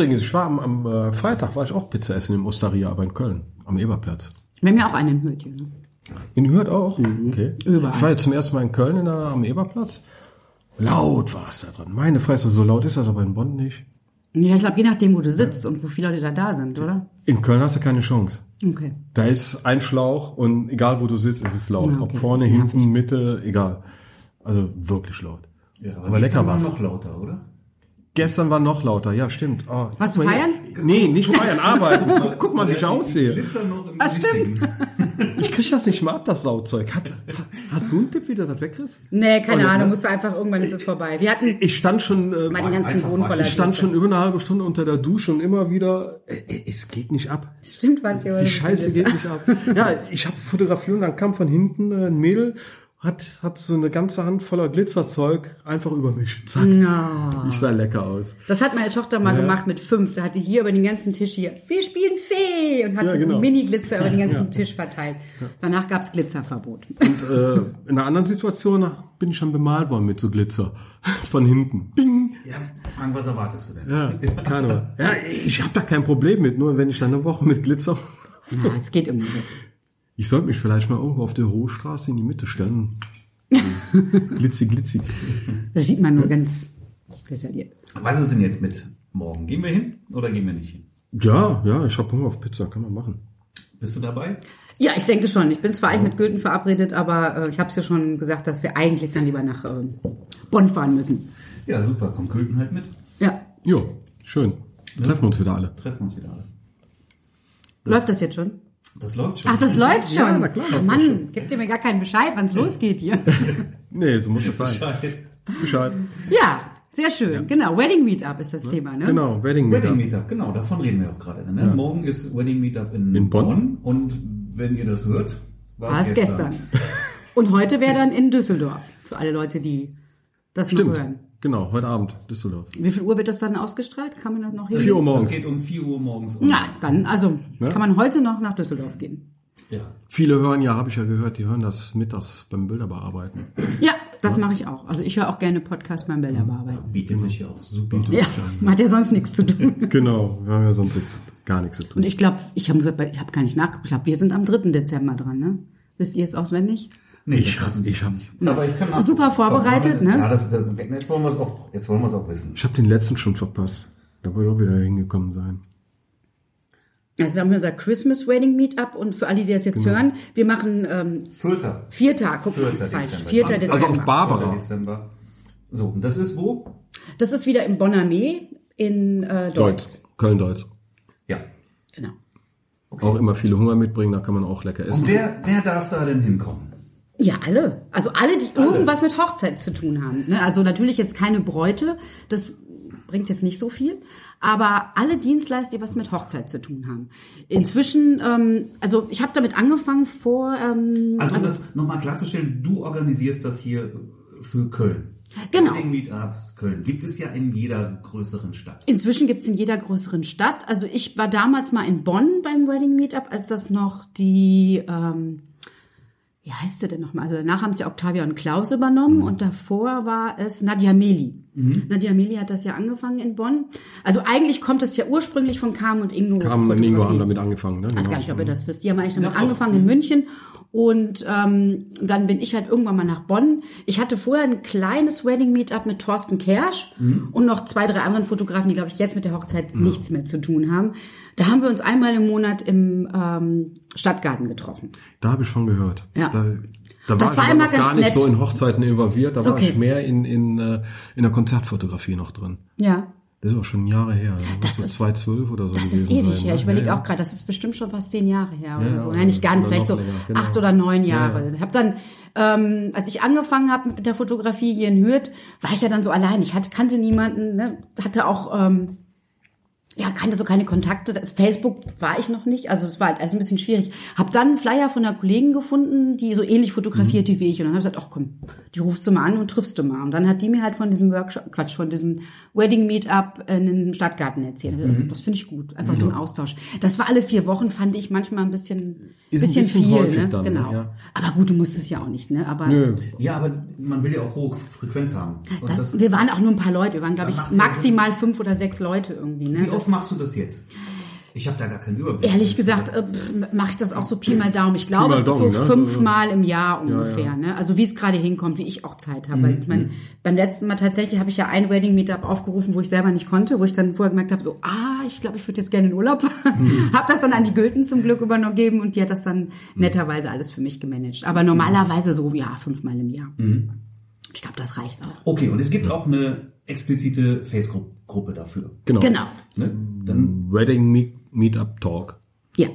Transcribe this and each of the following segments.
Übrigens, ich war am, am äh, Freitag, war ich auch Pizza essen im Osteria, aber in Köln, am Eberplatz. Wir haben ja auch einen Hürt hier. Ne? In Hürth auch? Okay. Überall. Ich war jetzt zum ersten Mal in Köln in der, am Eberplatz. Laut war es da drin. Meine Fresse, so laut ist das aber in Bonn nicht. Ja, ich glaube, je nachdem, wo du sitzt und wo viele Leute da da sind, oder? In Köln hast du keine Chance. Okay. Da ist ein Schlauch und egal wo du sitzt, ist es laut. Ja, okay, Ob vorne, hinten, Mitte, egal. Also wirklich laut. Ja, aber lecker war war's. noch lauter, oder? Gestern war noch lauter, ja stimmt. Oh, Warst du mal hier. Nee, nicht feiern, arbeiten. guck, mal, wie ich aussehe. Glitzer noch im Das stimmt. Ich krieg das nicht mal ab, das Sauzeug. Hat, hast du einen Tipp, wie du das wegkriegst? Nee, keine Oh, Ahnung, ne? musst du einfach, irgendwann ist es vorbei. Wir hatten Ich stand schon, äh, mal den ganzen einfach Boden voller ich stand schon über eine halbe Stunde unter der Dusche und immer wieder, äh, äh, es geht nicht ab. Stimmt was, ja. Die Scheiße geht nicht ab. Ja, ich habe fotografiert und dann kam von hinten äh, ein Mädel, hat, hat so eine ganze Hand voller Glitzerzeug einfach über mich. Zack. Ich sah lecker aus. Das hat meine Tochter mal gemacht mit fünf. Da hatte hier über den ganzen Tisch hier, wir spielen Fee und hat Ja, so genau. Mini-Glitzer über den ganzen Tisch verteilt. Danach gab's Glitzerverbot. Und äh, in einer anderen Situation bin ich schon bemalt worden mit so Glitzer. Von hinten. Bing. Ja, Frank, was erwartest du denn? Ja, keine Ahnung. Ja, ich habe da kein Problem mit, nur wenn ich dann eine Woche mit Glitzer... Ja, es geht irgendwie so. Ich sollte mich vielleicht mal irgendwo auf der Hochstraße in die Mitte stellen. glitzi, glitzi. Das sieht man nur ganz detailliert. Was ist denn jetzt mit morgen? Gehen wir hin oder gehen wir nicht hin? Ja, ja, ich habe Hunger auf Pizza, kann man machen. Bist du dabei? Ja, ich denke schon. Ich bin zwar eigentlich mit Goethen verabredet, aber äh, ich habe es ja schon gesagt, dass wir eigentlich dann lieber nach äh, Bonn fahren müssen. Ja, super. Kommt Külten halt mit. Ja. Jo, schön. Treffen wir uns wieder alle. Treffen uns wieder alle. Läuft das jetzt schon? Das läuft schon. Ach, das läuft schon. Ja, na klar, Ach, Mann, gibt ihr mir gar keinen Bescheid, wann es losgeht hier. Nee, so muss es sein. Bescheid. Bescheid. ja, sehr schön. Genau, Wedding Meetup ist das Thema, ne? Genau, Wedding Wedding Meetup. Meetup, genau, davon reden wir auch gerade. Ne? Morgen ist Wedding Meetup in, In Bonn. Und wenn ihr das hört, war War es gestern. Und heute wäre dann in Düsseldorf. Für alle Leute, die das noch Stimmt. hören. Genau, heute Abend, Düsseldorf. Wie viel Uhr wird das dann ausgestrahlt? Kann man das noch hin? 4 Uhr morgens. Das geht um 4 Uhr morgens. um- Na, dann, also, kann man heute noch nach Düsseldorf gehen. Ja. Viele hören ja, habe ich ja gehört, die hören das mittags beim Bilderbearbeiten. Ja, das mache ich auch. Also ich höre auch gerne Podcasts beim Bilder bearbeiten. Bietet sich ja auch super. Ja, man hat ja sonst nichts zu tun. Genau, wir haben ja sonst jetzt gar nichts zu tun. Und ich glaube, ich habe ich hab gar nicht nachgeguckt. Ich glaube, wir sind am 3. Dezember dran, ne? Wisst ihr es auswendig? Nee, Ich das hab- weiß ich hab- nicht. Aber ich kann nach- Super vorbereitet, ne? Ja, das, das, jetzt wollen wir es auch, jetzt wollen wir es auch wissen. Ich habe den letzten schon verpasst. Da wollte ich auch wieder hingekommen sein. Also haben wir unser Christmas Wedding Meetup und für alle, die das jetzt hören, wir machen ähm, Vierter. Vierter, guck mal, Vierter falsch, Dezember. Vierter Also Dezember. auf Barbara. Dezember. So, und das ist wo? Das ist wieder im Bonner Mee in äh, Deutsch. Köln-Deutsch. Ja. Genau. Auch immer viele Hunger mitbringen, da kann man auch lecker essen. Und wer, wer darf da denn hinkommen? Ja, alle. Also alle, die irgendwas mit Hochzeit zu tun haben. Ne? Also natürlich jetzt keine Bräute, das bringt jetzt nicht so viel, aber alle Dienstleister, die was mit Hochzeit zu tun haben. Inzwischen, ähm, also ich habe damit angefangen vor, ähm, Also, um das nochmal klarzustellen, du organisierst das hier für Köln. Genau. Wedding Meetups Köln gibt es ja in jeder größeren Stadt. Inzwischen gibt's in jeder größeren Stadt. Also ich war damals mal in Bonn beim Wedding Meetup, als das noch die, ähm, wie heißt sie denn nochmal? Also danach haben sie Octavia und Klaus übernommen und davor war es Nadia Meli. Nadia Meli hat das ja angefangen in Bonn. Also eigentlich kommt es ja ursprünglich von Carmen und Ingo. Carmen und Ingo haben damit angefangen. Ne? Ich weiß Genau. gar nicht, ob ihr das wisst. Die haben eigentlich damit Ja, angefangen in München. Und ähm, dann bin ich halt irgendwann mal nach Bonn. Ich hatte vorher ein kleines Wedding-Meetup mit Thorsten Kersch und noch zwei, drei anderen Fotografen, die, glaube ich, jetzt mit der Hochzeit nichts mehr zu tun haben. Da haben wir uns einmal im Monat im ähm, Stadtgarten getroffen. Da habe ich von gehört. Ja. Da, da Das war war ich immer noch gar ganz nicht nett. so in Hochzeiten involviert. Da war Okay. ich mehr in, in, äh, in der Konzertfotografie noch drin. Ja. Das ist auch schon Jahre her. Das muss ist- so 2012 oder so Das ist ewig sein, her. ne? Ich überlege Ja, auch gerade, das ist bestimmt schon fast zehn Jahre her oder Ja, so. Nein, nicht ganz, vielleicht so länger, genau. acht oder neun Ja, Jahre. Ich habe dann, ähm, als ich angefangen habe mit der Fotografie hier in Hürth, war ich ja dann so allein. Ich hatte, kannte niemanden, ne? hatte auch ähm, ja, kannte so keine Kontakte. Das Facebook war ich noch nicht, also es war halt also ein bisschen schwierig. Hab dann einen Flyer von einer Kollegin gefunden, die so ähnlich fotografiert Mhm. wie ich. Und dann habe ich gesagt, ach komm, die rufst du mal an und triffst du mal. Und dann hat die mir halt von diesem Workshop, Quatsch, von diesem Wedding Meetup in den Stadtgarten erzählt. Mhm. Das finde ich gut, einfach so ein Austausch. Das war alle vier Wochen, fand ich manchmal ein bisschen, Ist ein bisschen, bisschen viel, ne? dann, genau. ja. Aber gut, du musst es ja auch nicht, ne? Aber Nö. Ja, aber man will ja auch hohe Frequenz haben. Und das, das, wir waren auch nur ein paar Leute. Wir waren, glaube ich, ja maximal fünf oder sechs Leute irgendwie, ne? Oft machst du das jetzt? Ich habe da gar keinen Überblick. Ehrlich gesagt äh, mache ich das auch so Pi mal Daumen. Ich glaube, es ist so ne? fünfmal im Jahr ungefähr. ja. Ne? Also wie es gerade hinkommt, wie ich auch Zeit habe. Mhm. Weil ich meine, beim letzten Mal tatsächlich habe ich ja ein Wedding Meetup aufgerufen, wo ich selber nicht konnte, wo ich dann vorher gemerkt habe, so, ah, ich glaube, ich würde jetzt gerne in Urlaub fahren. Mhm. habe das dann an die Gülten zum Glück übergeben und die hat das dann netterweise alles für mich gemanagt. Aber normalerweise so, ja, fünfmal im Jahr. Mhm. Ich glaube, das reicht auch. Okay, und es gibt auch eine explizite Facebook-Gruppe dafür. Genau. Genau. Ne? Dann Wedding Meet, Meetup Talk. Ja.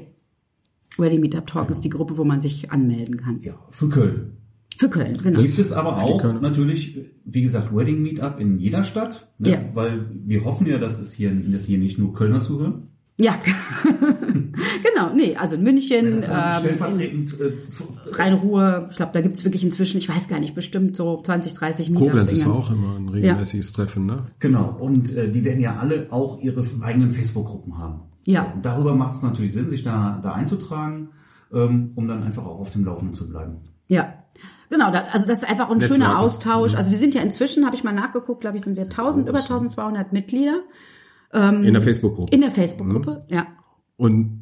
Wedding Meetup Talk ist die Gruppe, wo man sich anmelden kann. ja, für Köln. Für Köln, genau. Gibt es aber auch natürlich, wie gesagt, Wedding Meetup in jeder Stadt, ne? Ja. weil wir hoffen ja, dass es hier, dass hier nicht nur Kölner zuhören. Ja, genau, nee, also in München, dann ähm, äh, Rhein-Ruhr, ich glaube, da gibt's wirklich inzwischen, ich weiß gar nicht, bestimmt so 20, 30 Meetups. Koblenz ist auch immer ein regelmäßiges Treffen, ne? Genau, und äh, die werden ja alle auch ihre eigenen Facebook-Gruppen haben. Ja. Und darüber macht es natürlich Sinn, sich da, da einzutragen, ähm, um dann einfach auch auf dem Laufenden zu bleiben. Ja. Genau, da, also das ist einfach ein Netzwerken. schöner Austausch. Also wir sind ja inzwischen, habe ich mal nachgeguckt, glaube ich, sind wir 1000, über 1200 Mitglieder In der Facebook-Gruppe. in der Facebook-Gruppe. Ja. Und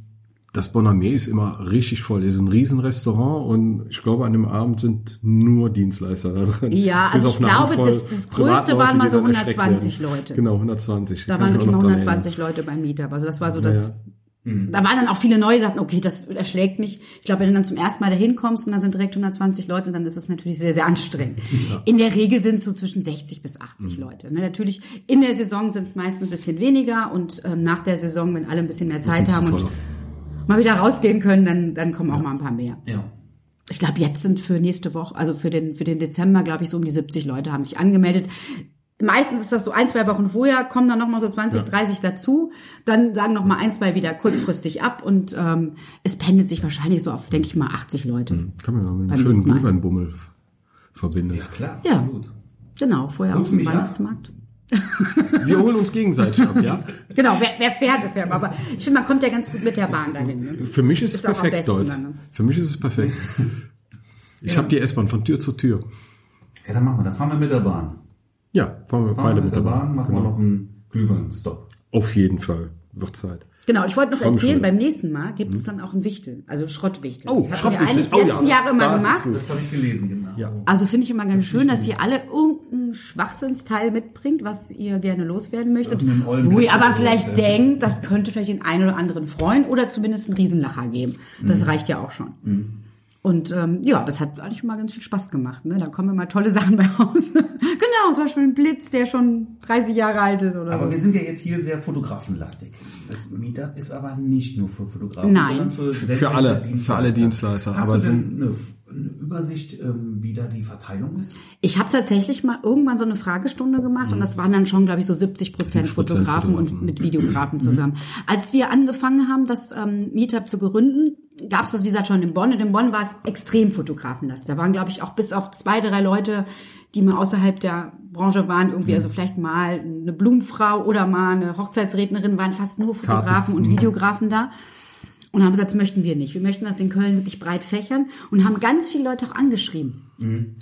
das Bonamé ist immer richtig voll. Es ist ein Riesenrestaurant und ich glaube, an dem Abend sind nur Dienstleister da drin. Ja, also ich glaube, das- das Größte waren mal so dann erschreckt 120 werden. Leute. Genau, 120. Da Kann waren dran 120 Leute beim Meetup. Also das war so das. Ja, ja. Da waren dann auch viele neue, die sagten, okay, das erschlägt mich. Ich glaube, wenn du dann zum ersten Mal dahin kommst und da sind direkt 120 Leute, dann ist es natürlich sehr, sehr anstrengend. In der Regel sind es so zwischen 60 bis 80 Mhm. Leute. Ne, natürlich, in der Saison sind es meistens ein bisschen weniger und ähm, nach der Saison, wenn alle ein bisschen mehr Zeit haben und mal wieder rausgehen können, dann, dann kommen auch mal ein paar mehr. Ja. Ich glaube, jetzt sind für nächste Woche, also für den, für den Dezember, glaube ich, so um die 70 Leute haben sich angemeldet. Meistens ist das so ein, zwei Wochen vorher, kommen dann nochmal so 20, 30 dazu, dann sagen nochmal ein, zwei wieder kurzfristig ab und ähm, es pendelt sich wahrscheinlich so auf, denke ich mal, 80 Leute. Kann man noch mit einem Beim schönen. Glühweinbummel verbinden. Ja, klar, Ja. absolut. Genau, vorher auf Holst du dem mich ab? Weihnachtsmarkt. Wir holen uns gegenseitig ab, ja? Genau, wer, wer fährt ist ja, aber ich finde, man kommt ja ganz gut mit der Bahn dahin. Ne? Für mich ist, es Ist am perfekt, besten Deutsch. dann, ne? Für mich ist es perfekt. Ich habe die S-Bahn von Tür zu Tür. Ja, dann machen wir, dann fahren wir mit der Bahn. Ja, fahren wir Fahren beide mit der Bahn. machen Genau. wir noch einen Glühwein-Stop. Auf jeden Fall. Wird Zeit. Genau, ich wollte noch mich erzählen, schon. beim nächsten Mal gibt es dann auch ein Wichtel, also Schrottwichtel. Oh, das hatten wir Schrottwichtel. eigentlich die Oh ja, letzten das- Jahre immer das gemacht. Das habe ich gelesen, genau. Ja. Also finde ich immer ganz schön, dass ihr alle irgendein Schwachsinnsteil mitbringt, was ihr gerne loswerden möchtet, Irgendeinen wo ihr aber vielleicht ja. denkt, das könnte vielleicht den einen oder anderen freuen oder zumindest einen Riesenlacher geben. Das Mhm. reicht ja auch schon. Und ähm, ja, das hat eigentlich mal ganz viel Spaß gemacht. Ne? Da kommen immer tolle Sachen bei raus. genau, zum Beispiel ein Blitz, der schon 30 Jahre alt ist oder Aber so. wir sind ja jetzt hier sehr fotografenlastig. Das Meetup ist aber nicht nur für Fotografen, Nein. sondern für, Für alle- für alle Dienstleister. Hast Aber du denn eine, eine Übersicht, ähm, wie da die Verteilung ist? Ich habe tatsächlich mal irgendwann so eine Fragestunde gemacht und das waren dann schon, glaube ich, so 70 Prozent 70% Fotografen und Fotografen. mit Videografen zusammen. Als wir angefangen haben, das ähm, Meetup zu gründen, gab es das, wie gesagt, schon in Bonn. Und in Bonn war es extrem fotografenlastig. Da waren, glaube ich, auch bis auf zwei, drei Leute, die mal außerhalb der Branche waren, irgendwie, also vielleicht mal eine Blumenfrau oder mal eine Hochzeitsrednerin, waren fast nur Fotografen und Videografen da. Und haben gesagt, das möchten wir nicht. Wir möchten das in Köln wirklich breit fächern und haben ganz viele Leute auch angeschrieben.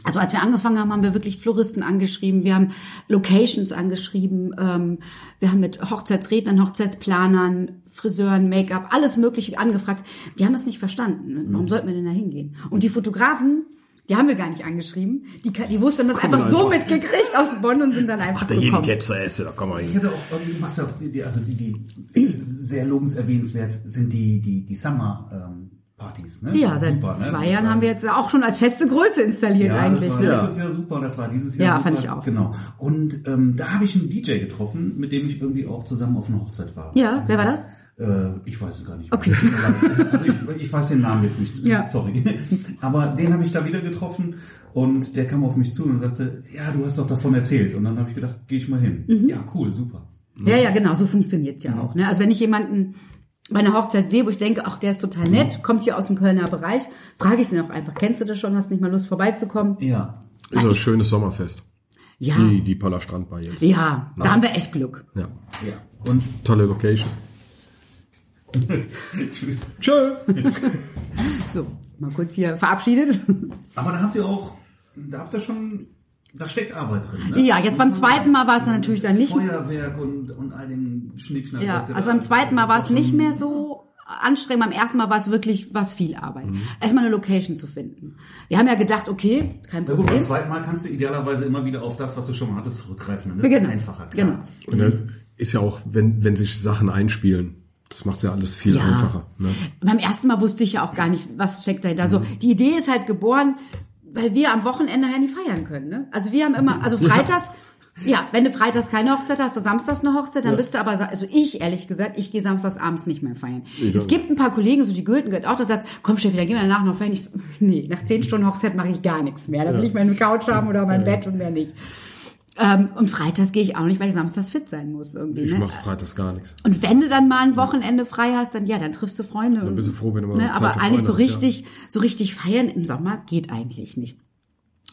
Also als wir angefangen haben, haben wir wirklich Floristen angeschrieben, wir haben Locations angeschrieben, ähm, wir haben mit Hochzeitsrednern, Hochzeitsplanern, Friseuren, Make-up, alles Mögliche angefragt. Die haben es nicht verstanden. Warum sollten wir denn da hingehen? Und die Fotografen, die haben wir gar nicht angeschrieben. Die, die wussten das einfach so einfach. mitgekriegt aus Bonn und sind dann einfach gekommen. jetzt essen, da kann man Ich hin. hatte auch irgendwie, die, also die, die sehr lobenserwähnenswert sind die, die, die Summer, ähm, Partys, ne? Ja, seit Super, ne? zwei Das Jahren haben wir jetzt auch schon als feste Größe installiert Ja, eigentlich. das war ne? letztes Jahr super, das war dieses Jahr Ja, super. fand ich auch. Genau. Und ähm, da habe ich einen DJ getroffen, mit dem ich irgendwie auch zusammen auf einer Hochzeit war. Ja, wer war das? Äh, ich weiß es gar nicht. Okay. Also ich, ich weiß den Namen jetzt nicht. Ja. Sorry. Aber den habe ich da wieder getroffen und der kam auf mich zu und sagte, ja, du hast doch davon erzählt. Und dann habe ich gedacht, gehe ich mal hin. Mhm. Ja, cool, super. Ja, ja, genau, so funktioniert's ja auch. Ne? Also wenn ich jemanden bei einer Hochzeit sehe, wo ich denke, ach, der ist total nett, kommt hier aus dem Kölner Bereich, frage ich den auch einfach, kennst du das schon, hast nicht mal Lust vorbeizukommen? Ja. Ist ein schönes Sommerfest. Ja, Die, die Paula Strandbar jetzt. ja, da haben wir echt Glück. Ja. Ja. Und Tolle Location. Tschüss. Tschö. So, mal kurz hier verabschiedet. Aber da habt ihr auch, da habt ihr schon Da steckt Arbeit drin. Ne? Ja, jetzt beim zweiten Mal war es dann natürlich dann nicht. Feuerwerk und, und all den Schnickschnack. Ja, also beim zweiten Mal war ist es nicht mehr so anstrengend. Beim ersten Mal war es wirklich was viel Arbeit. Erstmal eine Location zu finden. Wir haben ja gedacht, okay, kein Ja gut, beim Problem. zweiten Mal kannst du idealerweise immer wieder auf das, was du schon mal hattest, zurückgreifen. ne? Das Genau. ist einfacher. Klar. Genau. Und das ist ja auch, wenn, wenn sich Sachen einspielen, das macht ja alles viel Ja. einfacher. Ne? Beim ersten Mal wusste ich ja auch gar nicht, was steckt dahinter. So, die Idee ist halt geboren, weil wir am Wochenende ja nicht feiern können. Ne? Also wir haben immer, also freitags, ja, wenn du freitags keine Hochzeit hast, dann samstags eine Hochzeit, dann bist du aber, also ich ehrlich gesagt, ich gehe samstags abends nicht mehr feiern. es gibt ein paar Kollegen, so die Gülten gehört auch, der sagt, komm Steffi, dann gehen wir danach noch feiern. Ich so, nee, nach zehn Stunden Hochzeit mache ich gar nichts mehr. Da will ich meine Couch haben oder mein Bett und mehr nicht. Ähm, und freitags gehe ich auch nicht, weil ich samstags fit sein muss irgendwie. Ich ne? mach freitags gar nichts. Und wenn du dann mal ein Wochenende frei hast, dann ja, dann triffst du Freunde. Dann bist du froh, wenn du mal ne, Aber eigentlich so richtig, so richtig feiern im Sommer geht eigentlich nicht.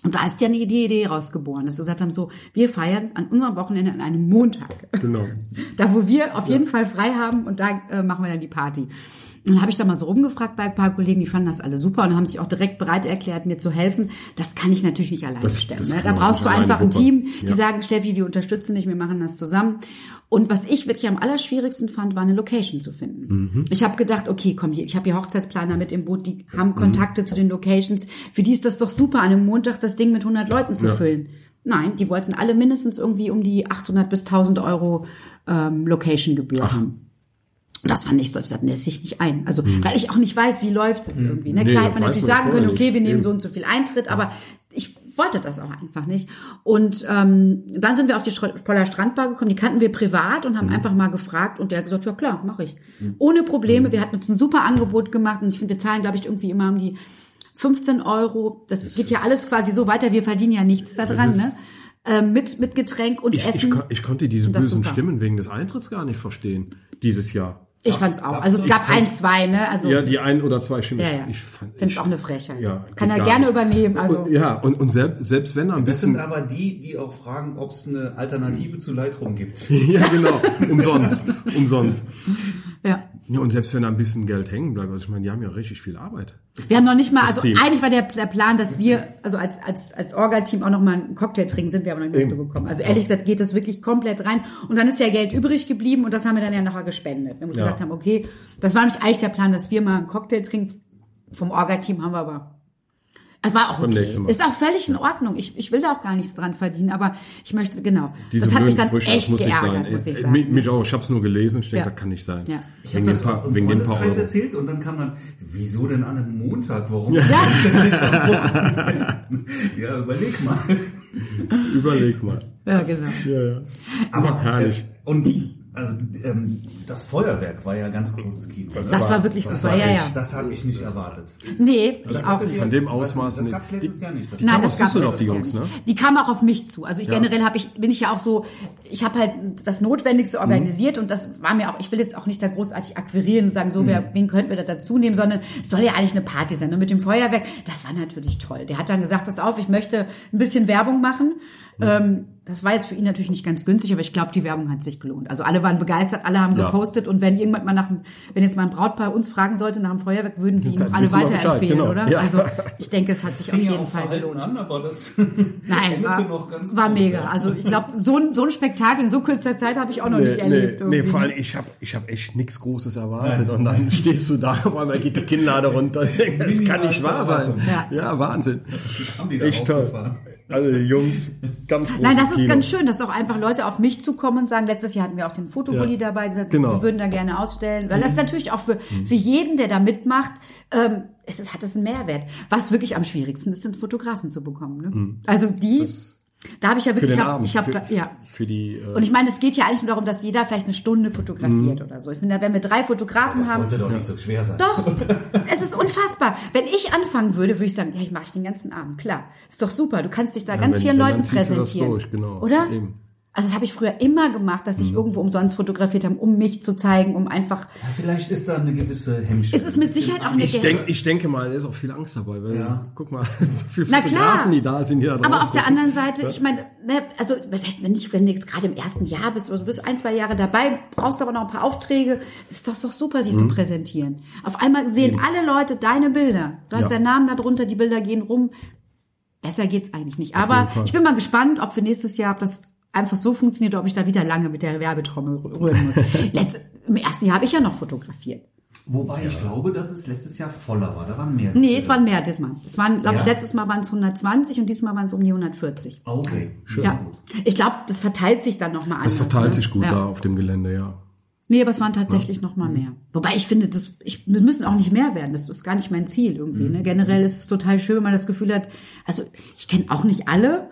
Und da ist ja eine Idee, Idee rausgeboren, dass wir gesagt haben, so, wir feiern an unserem Wochenende an einem Montag. Genau. Da, wo wir auf jeden Fall frei haben und da äh, machen wir dann die Party. Und dann habe ich da mal so rumgefragt bei ein paar Kollegen, die fanden das alle super und haben sich auch direkt bereit erklärt, mir zu helfen. Das kann ich natürlich nicht alleine Das- stemmen. das Ne? Da brauchst du einfach ein. Team, die Ja. sagen, Steffi, wir unterstützen dich, wir machen das zusammen. Und was ich wirklich am allerschwierigsten fand, war eine Location zu finden. Mhm. Ich habe gedacht, okay, komm, hier, ich habe hier Hochzeitsplaner mit im Boot, die Mhm. haben Kontakte zu den Locations. Für die ist das doch super, an einem Montag das Ding mit 100 Leuten zu Ja. füllen. Nein, die wollten alle mindestens irgendwie um die 800 bis 1000 Euro ähm, Location-Gebühr haben. Und das fand ich so, das sehe ich nicht ein. Also, weil ich auch nicht weiß, wie läuft es irgendwie. Ne? Nee, Klar das hätte man natürlich sagen können, okay, wir nehmen Eben. so und so viel Eintritt, aber ich wollte das auch einfach nicht. Und ähm, dann sind wir auf die Poller Strandbar gekommen, die kannten wir privat und haben Mhm. einfach mal gefragt und der hat gesagt, ja klar, mache ich. Ohne Probleme, wir hatten uns ein super Angebot gemacht und ich finde, wir zahlen, glaube ich, irgendwie immer um die 15 Euro. Das, geht ja alles quasi so weiter, wir verdienen ja nichts da dran, ist- ne? Ähm, mit, mit Getränk und Ich, Essen. ich, ich konnte diese Das bösen super. Stimmen wegen des Eintritts gar nicht verstehen. Dieses Jahr. Ich fand's auch. Also es gab ein, zwei, ne? Also Ja, die ein oder zwei Stimmen. Ja, ja. Ich fand, finde es ich- auch eine Frechheit. Ja, Kann er gerne nicht. übernehmen. Also Und, ja, und, und selbst, selbst wenn er ein Das sind bisschen. aber die, die auch fragen, ob es eine Alternative zu Lightroom gibt. ja, genau. Umsonst. Umsonst. ja. Ja, und selbst wenn da ein bisschen Geld hängen bleibt, also ich meine, die haben ja richtig viel Arbeit. Wir haben noch nicht mal, also Team. eigentlich war der, der Plan, dass wir, also als, als, als Orga-Team auch noch mal einen Cocktail trinken, sind wir aber noch nicht mehr Eben. zugekommen. Also ehrlich gesagt geht das wirklich komplett rein. Und dann ist ja Geld übrig geblieben und das haben wir dann ja nachher gespendet. Wenn wir Ja. gesagt haben, okay, das war nämlich eigentlich der Plan, dass wir mal einen Cocktail trinken. Vom Orga-Team haben wir aber es war auch okay. Ist auch völlig in Ordnung. Ich, ich will da auch gar nichts dran verdienen, aber ich möchte, genau. Diese das hat mich dann Sprüche, echt muss geärgert, sein. muss ich Äh, sagen. Mich, mich auch, ich habe es nur gelesen, ich denke, Ja. das kann nicht sein. Ja. Ich habe das paar, wegen den paar Euro. erzählt und dann kam dann, wieso denn an einem Montag? Warum? Ja. ja, überleg mal. Überleg mal. Ja, genau. Ja, ja. Aber herrlich. Äh, und also, ähm, das Feuerwerk war ja ganz großes Kino. Das war wirklich das super, war ja, ja. Das habe ich nicht erwartet. Nee, ich Das auch hattet nicht. Von dem das- Ausmaß Das nicht. gab's letztes Jahr nicht. Das Nein, kam das gab Düsseldorf, die letztes Jungs, Jahr ne? nicht. Die kamen auch auf mich zu. Also ich generell habe ich bin ich ja auch so, ich habe halt das Notwendigste organisiert und das war mir auch. Ich will jetzt auch nicht da großartig akquirieren und sagen, so wer, wen könnten wir da dazu nehmen, sondern es soll ja eigentlich eine Party sein. Und mit dem Feuerwerk, das war natürlich toll. Der hat dann gesagt, pass auf, ich möchte ein bisschen Werbung machen. Ähm, das war jetzt für ihn natürlich nicht ganz günstig, aber ich glaube, die Werbung hat sich gelohnt. Also alle waren begeistert, alle haben Ja. gepostet und wenn irgendwann mal nach, dem- wenn jetzt mal ein Brautpaar uns fragen sollte nach dem Feuerwerk, würden wir ihm alle Bescheid, weiterempfehlen, genau. oder? Ja. Also ich denke, es hat sich auf ja jeden auch Fall gelohnt. an, aber das Nein, war, noch ganz war mega. ja. Also ich glaube, so ein, so ein Spektakel in so kurzer Zeit habe ich auch noch Nee, nicht erlebt. nee, nee, vor allem, ich habe ich hab echt nichts Großes erwartet. Und dann stehst du da, auf einmal geht die Kinnlade runter. Das kann nicht wahr sein. Ja. Ja, Wahnsinn. haben die da Echt toll. Also Jungs, ganz großes Nein, das ist Kino. ganz schön, dass auch einfach Leute auf mich zukommen und sagen, letztes Jahr hatten wir auch den Fotobully Ja. dabei, die sagt, Genau. wir würden da gerne ausstellen. Weil das ist natürlich auch für, für jeden, der da mitmacht, ähm, es ist, hat es einen Mehrwert. Was wirklich am schwierigsten ist, sind Fotografen zu bekommen. Ne? Also die, da habe ich ja Für wirklich, den ich hab, Abend. ich hab, für, ja. für die... Äh, Und ich meine, es geht ja eigentlich nur darum, dass jeder vielleicht eine Stunde fotografiert oder so. Ich finde, wenn wir drei Fotografen Das haben, sollte doch nicht so schwer sein. Doch, es ist unfassbar. Wenn ich anfangen würde, würde ich sagen, hey, mache ich den ganzen Abend. Klar, ist doch super. Du kannst dich da ganz wenn- vielen wenn, dann Leuten ziehst du das präsentieren. durch, genau. Oder? Eben. Also das habe ich früher immer gemacht, dass Mhm. ich irgendwo umsonst fotografiert habe, um mich zu zeigen, um einfach. Ja, vielleicht ist da eine gewisse Hemmschwelle. Es ist mit Sicherheit auch eine ich, denk, ich denke mal, da ist auch viel Angst dabei. Weil, Ja. Guck mal, so viele Na klar. Fotografen, die da sind, die da drauf Aber auf der gucken. anderen Seite, ich meine, ne, also vielleicht wenn nicht, wenn du jetzt gerade im ersten Jahr bist, oder du bist ein, zwei Jahre dabei, brauchst aber noch ein paar Aufträge, ist das doch super, sich Mhm. zu präsentieren. Auf einmal sehen alle Leute deine Bilder. Du hast Ja. deinen Namen da drunter, die Bilder gehen rum. besser geht's eigentlich nicht. Aber ich bin mal gespannt, ob für nächstes Jahr, ob das einfach so funktioniert, ob ich da wieder lange mit der Werbetrommel rühren muss. Letzt, Im ersten Jahr habe ich ja noch fotografiert. Wobei ich glaube, dass es letztes Jahr voller war. Da waren mehr. Nee, es waren mehr diesmal. Es waren, glaube Ja. ich, letztes Mal waren es 120 und diesmal waren es um die 140. Okay, schön. Ja. Ich glaube, das verteilt sich dann nochmal anders. Das verteilt ne? sich gut ja. da auf dem Gelände, ja. Nee, aber es waren tatsächlich noch mal mehr. Wobei ich finde, das, ich, wir müssen auch nicht mehr werden. Das ist gar nicht mein Ziel irgendwie. Ne? Generell ist es total schön, wenn man das Gefühl hat, also ich kenne auch nicht alle,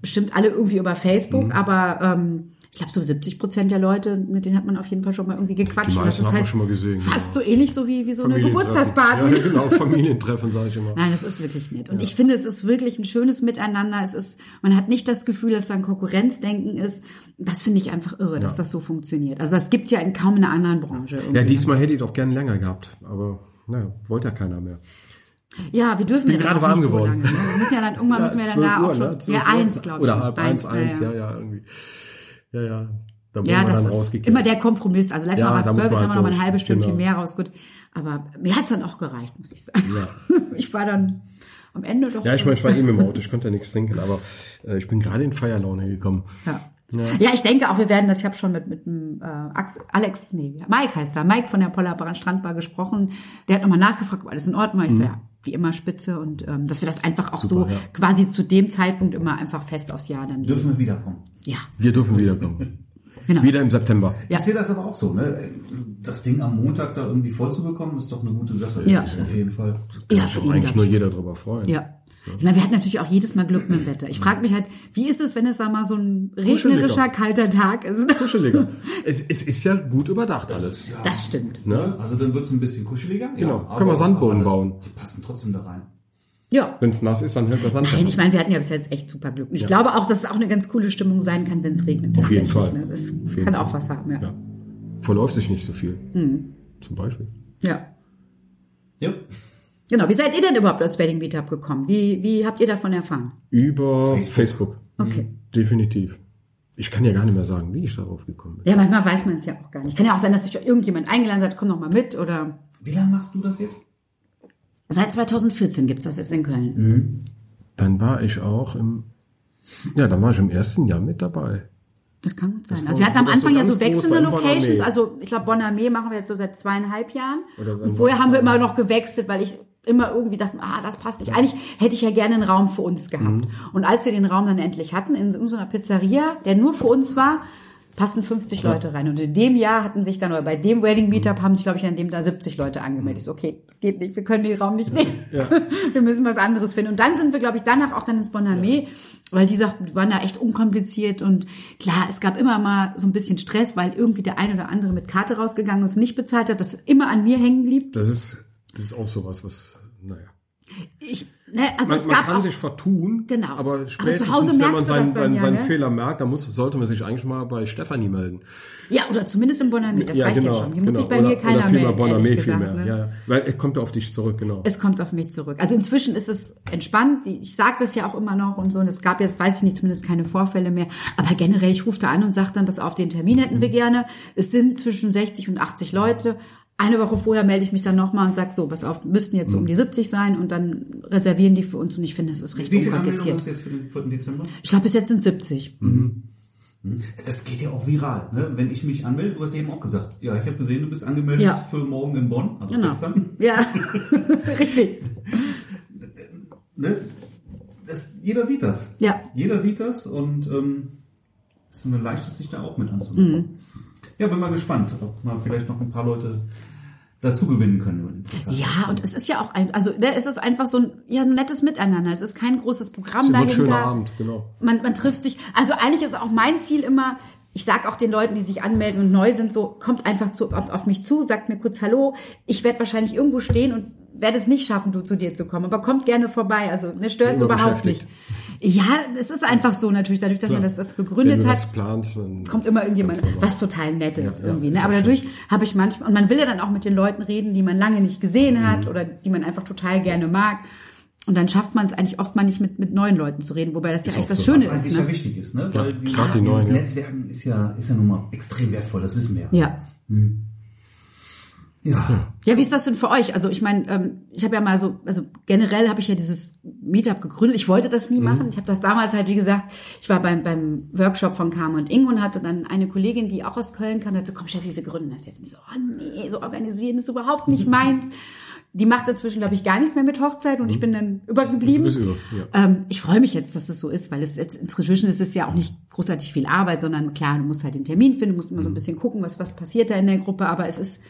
bestimmt alle irgendwie über Facebook, aber ähm, ich glaube so 70 Prozent der Leute, mit denen hat man auf jeden Fall schon mal irgendwie gequatscht. Die das ist halt schon mal gesehen, Fast genau. so ähnlich so wie, wie so eine. Geburtstagsparty. Ja, genau, Familientreffen, sage ich immer. Nein, das ist wirklich nett. Und ich finde, es ist wirklich ein schönes Miteinander. Es ist, man hat nicht das Gefühl, dass da ein Konkurrenzdenken ist. Das finde ich einfach irre, dass das so funktioniert. Also das gibt's ja in kaum einer anderen Branche. irgendwie. Ja, diesmal hätte ich doch gern länger gehabt, aber naja, wollte ja keiner mehr. Ja, wir dürfen ja Bin dann gerade warm nicht geworden. so lange. Ne? Wir müssen ja dann irgendwann müssen wir dann 12 da Uhr, auch ne? schon. 12 Ja, eins, glaube ich. Oder halb eins, ja, eins, ja. ja, ja, irgendwie. Ja, ja. Da Ja, das dann ist immer der Kompromiss. Also letztes Ja, Mal war es zwölf, jetzt haben wir noch mal ein halbes Stündchen Genau. mehr raus. Gut. Aber mir hat's dann auch gereicht, muss ich sagen. Ich war dann am Ende doch. Ja, ich meine, ich war eben im Auto, ich konnte ja nichts trinken, aber äh, ich bin gerade in Feierlaune gekommen. Ja. Ja. ich denke auch, wir werden das, ich habe schon mit, mit dem äh, Alex, nee, Mike heißt er, Mike von der Pollerbarer Strandbar gesprochen. Der hat nochmal nachgefragt, ob alles in Ordnung war. Ich so, ja, wie immer spitze und ähm, dass wir das einfach auch so Mhm. ja. quasi zu dem Zeitpunkt immer einfach fest aufs Jahr dann legen. Dürfen wir wiederkommen. Ja, Wir dürfen wiederkommen. genau. Wieder im September. Ja. Ich sehe das aber auch so, ne? Das Ding am Montag da irgendwie voll zu bekommen, ist doch eine gute Sache. Ja. Auf jeden Fall. Ja, Kann für sich eigentlich nur jeder drüber freuen. Ja. Ich meine, wir hatten natürlich auch jedes Mal Glück mit dem Wetter. Ich frage mich halt, wie ist es, wenn es da mal so ein regnerischer, kalter Tag ist? Kuscheliger. es, es ist ja gut überdacht alles. Das stimmt. Ne? Also dann wird es ein bisschen kuscheliger. Genau. Ja, Können wir Sandboden bauen. Die passen trotzdem da rein. Ja. Wenn es nass ist, dann hält das Sand Nein, ich meine, wir hatten ja bis jetzt echt super Glück. Ich glaube auch, dass es auch eine ganz coole Stimmung sein kann, wenn es regnet. Auf jeden tatsächlich, Fall. Ne? Das jeden kann Fall. auch was haben, ja. Ja. Verläuft sich nicht so viel. Zum Beispiel. Ja. Ja. Genau. Wie seid ihr denn überhaupt als Wedding Meetup gekommen? Wie, wie habt ihr davon erfahren? Über Facebook. Facebook. Okay. Definitiv. Ich kann ja gar nicht mehr sagen, wie ich darauf gekommen bin. Ja, manchmal weiß man es ja auch gar nicht. Kann ja auch sein, dass sich irgendjemand eingeladen hat, komm doch mal mit oder. Wie lange machst du das jetzt? Seit 2014 gibt's das jetzt in Köln. Mhm. Dann war ich auch im, ja, dann war ich im ersten Jahr mit dabei. Das kann gut sein. Also wir hatten am Anfang ja so wechselnde Locations. Also ich glaube, Bonamé machen wir jetzt so seit zweieinhalb Jahren. Oder Und vorher haben wir immer noch gewechselt, weil ich immer irgendwie dachte, ah, das passt nicht. Eigentlich hätte ich ja gerne einen Raum für uns gehabt. Mhm. Und als wir den Raum dann endlich hatten, in so in so einer Pizzeria, der nur für uns war, passten 50 Leute rein. Und in dem Jahr hatten sich dann, oder bei dem Wedding Meetup haben sich, glaube ich, an dem da 70 Leute angemeldet. Ich so, okay, das geht nicht, wir können den Raum nicht nehmen. wir müssen was anderes finden. Und dann sind wir, glaube ich, danach auch dann ins Bonamé, weil die sagten, waren da echt unkompliziert und klar, es gab immer mal so ein bisschen Stress, weil irgendwie der ein oder andere mit Karte rausgegangen ist und nicht bezahlt hat, das immer an mir hängen blieb. Das ist, das ist auch sowas, was, naja. Ich, ne, also Man, es man gab kann auch, sich vertun, Genau. Aber aber zu spätestens, Hause wenn man seinen, seinen, ja, seinen ne? Fehler merkt, dann muss, sollte man sich eigentlich mal bei Stefanie melden. ja, oder zumindest im Bonamé, das reicht ja schon. Hier muss sich bei genau. oder, mir keiner oder melden, ehrlich Bonamé gesagt. vielmehr. Ne? Ja, ja. Weil es kommt ja auf dich zurück, genau. Es kommt auf mich zurück. Also inzwischen ist es entspannt. Ich sage das ja auch immer noch und so. Und es gab jetzt, weiß ich nicht, zumindest keine Vorfälle mehr. Aber generell, ich rufe da an und sage dann, pass auf, den Termin hätten Mhm. wir gerne. Es sind zwischen 60 und 80 Leute. Eine Woche vorher melde ich mich dann nochmal und sage so, pass auf, müssten jetzt so Mhm. um die 70 sein und dann reservieren die für uns und ich finde, das ist recht Wie viele unkompliziert. hast du jetzt für den 4. Dezember? Ich glaube, bis jetzt sind 70. Das geht ja auch viral, ne? Wenn ich mich anmelde, du hast eben auch gesagt, ja, ich habe gesehen, du bist angemeldet Ja. für morgen in Bonn, also Genau. gestern. Ja, richtig. Ne? Das, jeder sieht das. Ja. Jeder sieht das und ähm, ist so eine leichte sich da auch mit anzunehmen. Mhm. Ja, bin mal gespannt, ob wir vielleicht noch ein paar Leute dazu gewinnen können. Ja, und es ist ja auch ein, also ne, es ist einfach so ein, ja, ein nettes Miteinander. Es ist kein großes Programm Es wird ein dahinter. schöner Abend, genau. Man, man trifft sich. Also eigentlich ist auch mein Ziel immer, ich sag auch den Leuten, die sich anmelden und neu sind, so kommt einfach zu, auf, auf mich zu, sagt mir kurz Hallo. Ich werde wahrscheinlich irgendwo stehen und werde es nicht schaffen, du zu dir zu kommen. Aber kommt gerne vorbei. Also ne, störst du überhaupt nicht. Ja, es ist einfach so natürlich, dadurch, dass man das, das gegründet Wenn du hat das planst, dann kommt immer irgendjemand, was total nett ist Ja, ja, irgendwie. Ne? Aber dadurch habe ich manchmal, und man will ja dann auch mit den Leuten reden, die man lange nicht gesehen hat Mhm. oder die man einfach total gerne mag. Und dann schafft man es eigentlich oft mal nicht mit, mit neuen Leuten zu reden, wobei das ja Ist echt das so. Schöne Was ist. ja Ne? wichtig ist, ne? Weil die, gerade die Neuen, ja. Netzwerken ist ja, ist ja nun mal extrem wertvoll, das wissen wir. Ja. Ja. Ja, wie ist das denn für euch? Also ich meine, ähm, ich habe ja mal so, also generell habe ich ja dieses Meetup gegründet. Ich wollte das nie machen. Ich habe das damals halt, wie gesagt, ich war beim, beim Workshop von Carmen und Ingo und hatte dann eine Kollegin, die auch aus Köln kam, und hat so, komm Steffi, wir gründen das jetzt. Und ich so, oh nee, so organisieren ist überhaupt nicht meins. Die macht inzwischen, glaube ich, gar nichts mehr mit Hochzeit und ich bin dann übergeblieben. Über, ja. Ähm, ich freue mich jetzt, dass es so ist, weil es jetzt inzwischen ist es ja auch nicht großartig viel Arbeit, sondern klar, du musst halt den Termin finden, du musst immer so ein bisschen gucken, was, was passiert da in der Gruppe, aber es ist,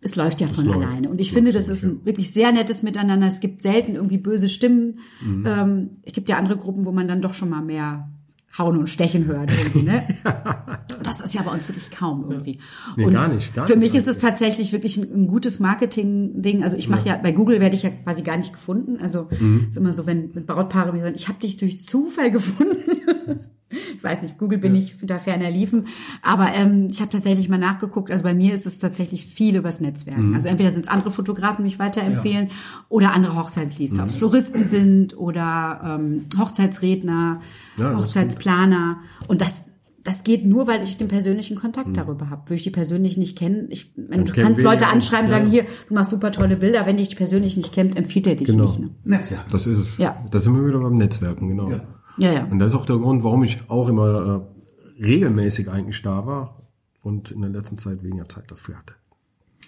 es läuft ja von läuft. alleine. Und ich finde, das ist ein wirklich sehr nettes Miteinander. Es gibt selten irgendwie böse Stimmen. Mhm. Ähm, es gibt ja andere Gruppen, wo man dann doch schon mal mehr Hauen und Stechen hört ne? Das ist ja bei uns wirklich kaum irgendwie. Nee, und gar nicht, gar für nicht mich ist es tatsächlich wirklich ein, ein gutes Marketing-Ding. Also ich mache ja. bei Google werde ich ja quasi gar nicht gefunden. Also Mhm. ist immer so, wenn wenn Brautpaare mir sagen, ich habe dich durch Zufall gefunden. ich weiß nicht, Google bin ich da ferner liefen. Aber ähm, ich habe tatsächlich mal nachgeguckt. Also bei mir ist es tatsächlich viel übers Netzwerk. Mhm. Also entweder sind es andere Fotografen, die mich weiterempfehlen, oder andere Hochzeitsliester. Mhm. Ob es Floristen sind oder ähm, Hochzeitsredner, Ja, Hochzeitsplaner. Und das das geht nur, weil ich den persönlichen Kontakt darüber habe. Würde ich die persönlich nicht kennen, ich, wenn, du kannst Leute ja auch. anschreiben, Ja. sagen, hier, du machst super tolle Bilder, wenn dich persönlich nicht kennt, empfiehlt er dich Genau. nicht. Ne? Netzwerk. Das ist es. Ja. Da sind wir wieder beim Netzwerken, genau. Ja. Ja, ja. Und das ist auch der Grund, warum ich auch immer äh, regelmäßig eigentlich da war und in der letzten Zeit weniger Zeit dafür hatte.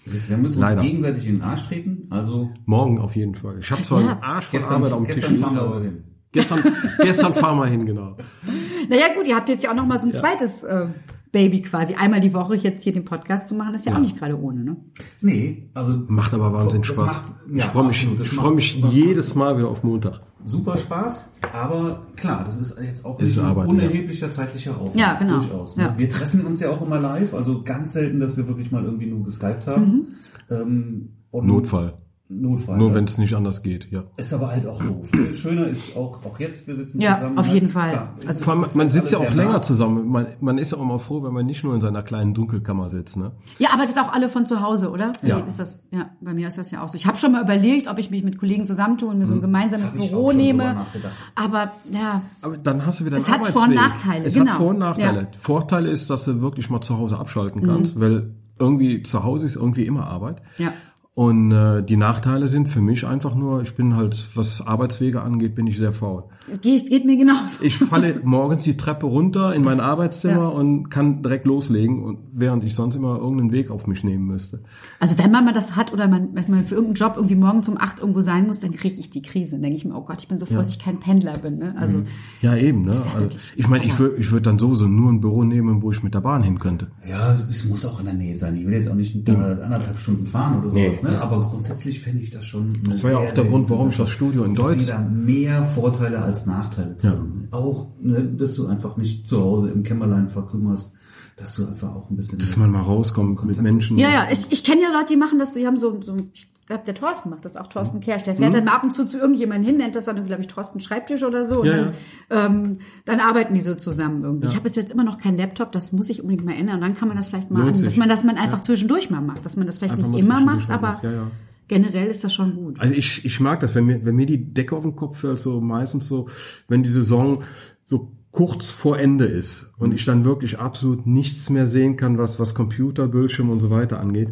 Wir müssen Leider. uns gegenseitig in den Arsch treten. Also Morgen auf jeden Fall. Ich habe zwar Ja. einen Arsch von gestern, Arbeit am Tisch gestern liegen, fahren wir aber also hin. gestern, gestern fahren wir hin, genau. Naja gut, ihr habt jetzt ja auch noch mal so ein zweites äh, Baby quasi. Einmal die Woche jetzt hier den Podcast zu machen, ist ja, auch nicht gerade ohne, ne? Nee, also Macht aber Wahnsinn Das Spaß. macht- ich ja, freue mich, ich macht freue mich Spaß. jedes Mal wieder auf Montag. super Spaß, aber klar, das ist jetzt auch Ist Arbeit, unerheblicher zeitlicher Aufwand. Ja, genau. Durchaus, ne? Ja. Wir treffen uns ja auch immer live, also ganz selten, dass wir wirklich mal irgendwie nur geskypt haben. Mhm. Ähm, und Notfall. Notfall. Nur ja. wenn es nicht anders geht, ja. Ist aber halt auch doof. Schöner ist auch, auch jetzt, wir sitzen Ja, zusammen. auf ne? jeden Fall. Klar, Also Vor allem, man sitzt ja auch länger nah. zusammen. Man, man ist ja auch mal froh, wenn man nicht nur in seiner kleinen Dunkelkammer sitzt. Ne? Ihr arbeitet auch alle von zu Hause, oder? Ja. Ist das, ja, bei mir ist das ja auch so. Ich habe schon mal überlegt, ob ich mich mit Kollegen zusammentue und mir so ein gemeinsames Hab ich auch Büro schon nehme. Aber ja, Aber dann hast du wieder Es hat Vor- und Arbeitsweg. Nachteile, Es genau. hat Vor- und Nachteile. Ja. Vorteil ist, dass du wirklich mal zu Hause abschalten kannst, weil irgendwie zu Hause ist irgendwie immer Arbeit. Ja. Und äh, die Nachteile sind für mich einfach nur, ich bin halt, was Arbeitswege angeht, bin ich sehr faul. es geht, geht mir genauso. Ich falle morgens die Treppe runter in mein Arbeitszimmer Ja. und kann direkt loslegen, und während ich sonst immer irgendeinen Weg auf mich nehmen müsste. Also wenn man mal das hat oder man manchmal für irgendeinen Job irgendwie morgens um acht irgendwo sein muss, dann kriege ich die Krise. Dann denke ich mir, oh Gott, ich bin so froh, dass ich kein Pendler bin. Ne? Also Ja, eben. Ne? ja Also, ich meine, ich würde ich würd dann sowieso nur ein Büro nehmen, wo ich mit der Bahn hin könnte. Ja, es, es muss auch in der Nähe sein. Ich will jetzt auch nicht äh, anderthalb Stunden fahren oder sowas, Nee. Ne? aber grundsätzlich fände ich das schon. Das war ja auch der Grund, warum ich das Studio in Ich Deutsch- sehe da mehr Vorteile als Nachteile drin. Auch, ne, dass du einfach nicht zu Hause im Kämmerlein verkümmerst, dass du einfach auch ein bisschen. Dass man mal rauskommt mit Menschen. ja, ja, ich, ich kenne ja Leute, die machen das, die haben so, so ich glaube, der Thorsten macht das auch, Thorsten Kersch, der fährt dann mal ab und zu zu irgendjemandem hin, nennt das dann, glaube ich, Thorsten Schreibtisch oder so. Und Ja, dann, Ähm, dann arbeiten die so zusammen irgendwie. Ich habe jetzt jetzt immer noch keinen Laptop, das muss ich unbedingt mal ändern. Und dann kann man das vielleicht mal an, dass man das man einfach zwischendurch mal macht, dass man das vielleicht Einfach nicht immer macht, aber ja, ja. generell ist das schon gut. Also ich, ich mag das, wenn mir, wenn mir die Decke auf den Kopf fällt, so meistens so, wenn die Saison so kurz vor Ende ist und ich dann wirklich absolut nichts mehr sehen kann, was, was Computer, Bildschirm und so weiter angeht,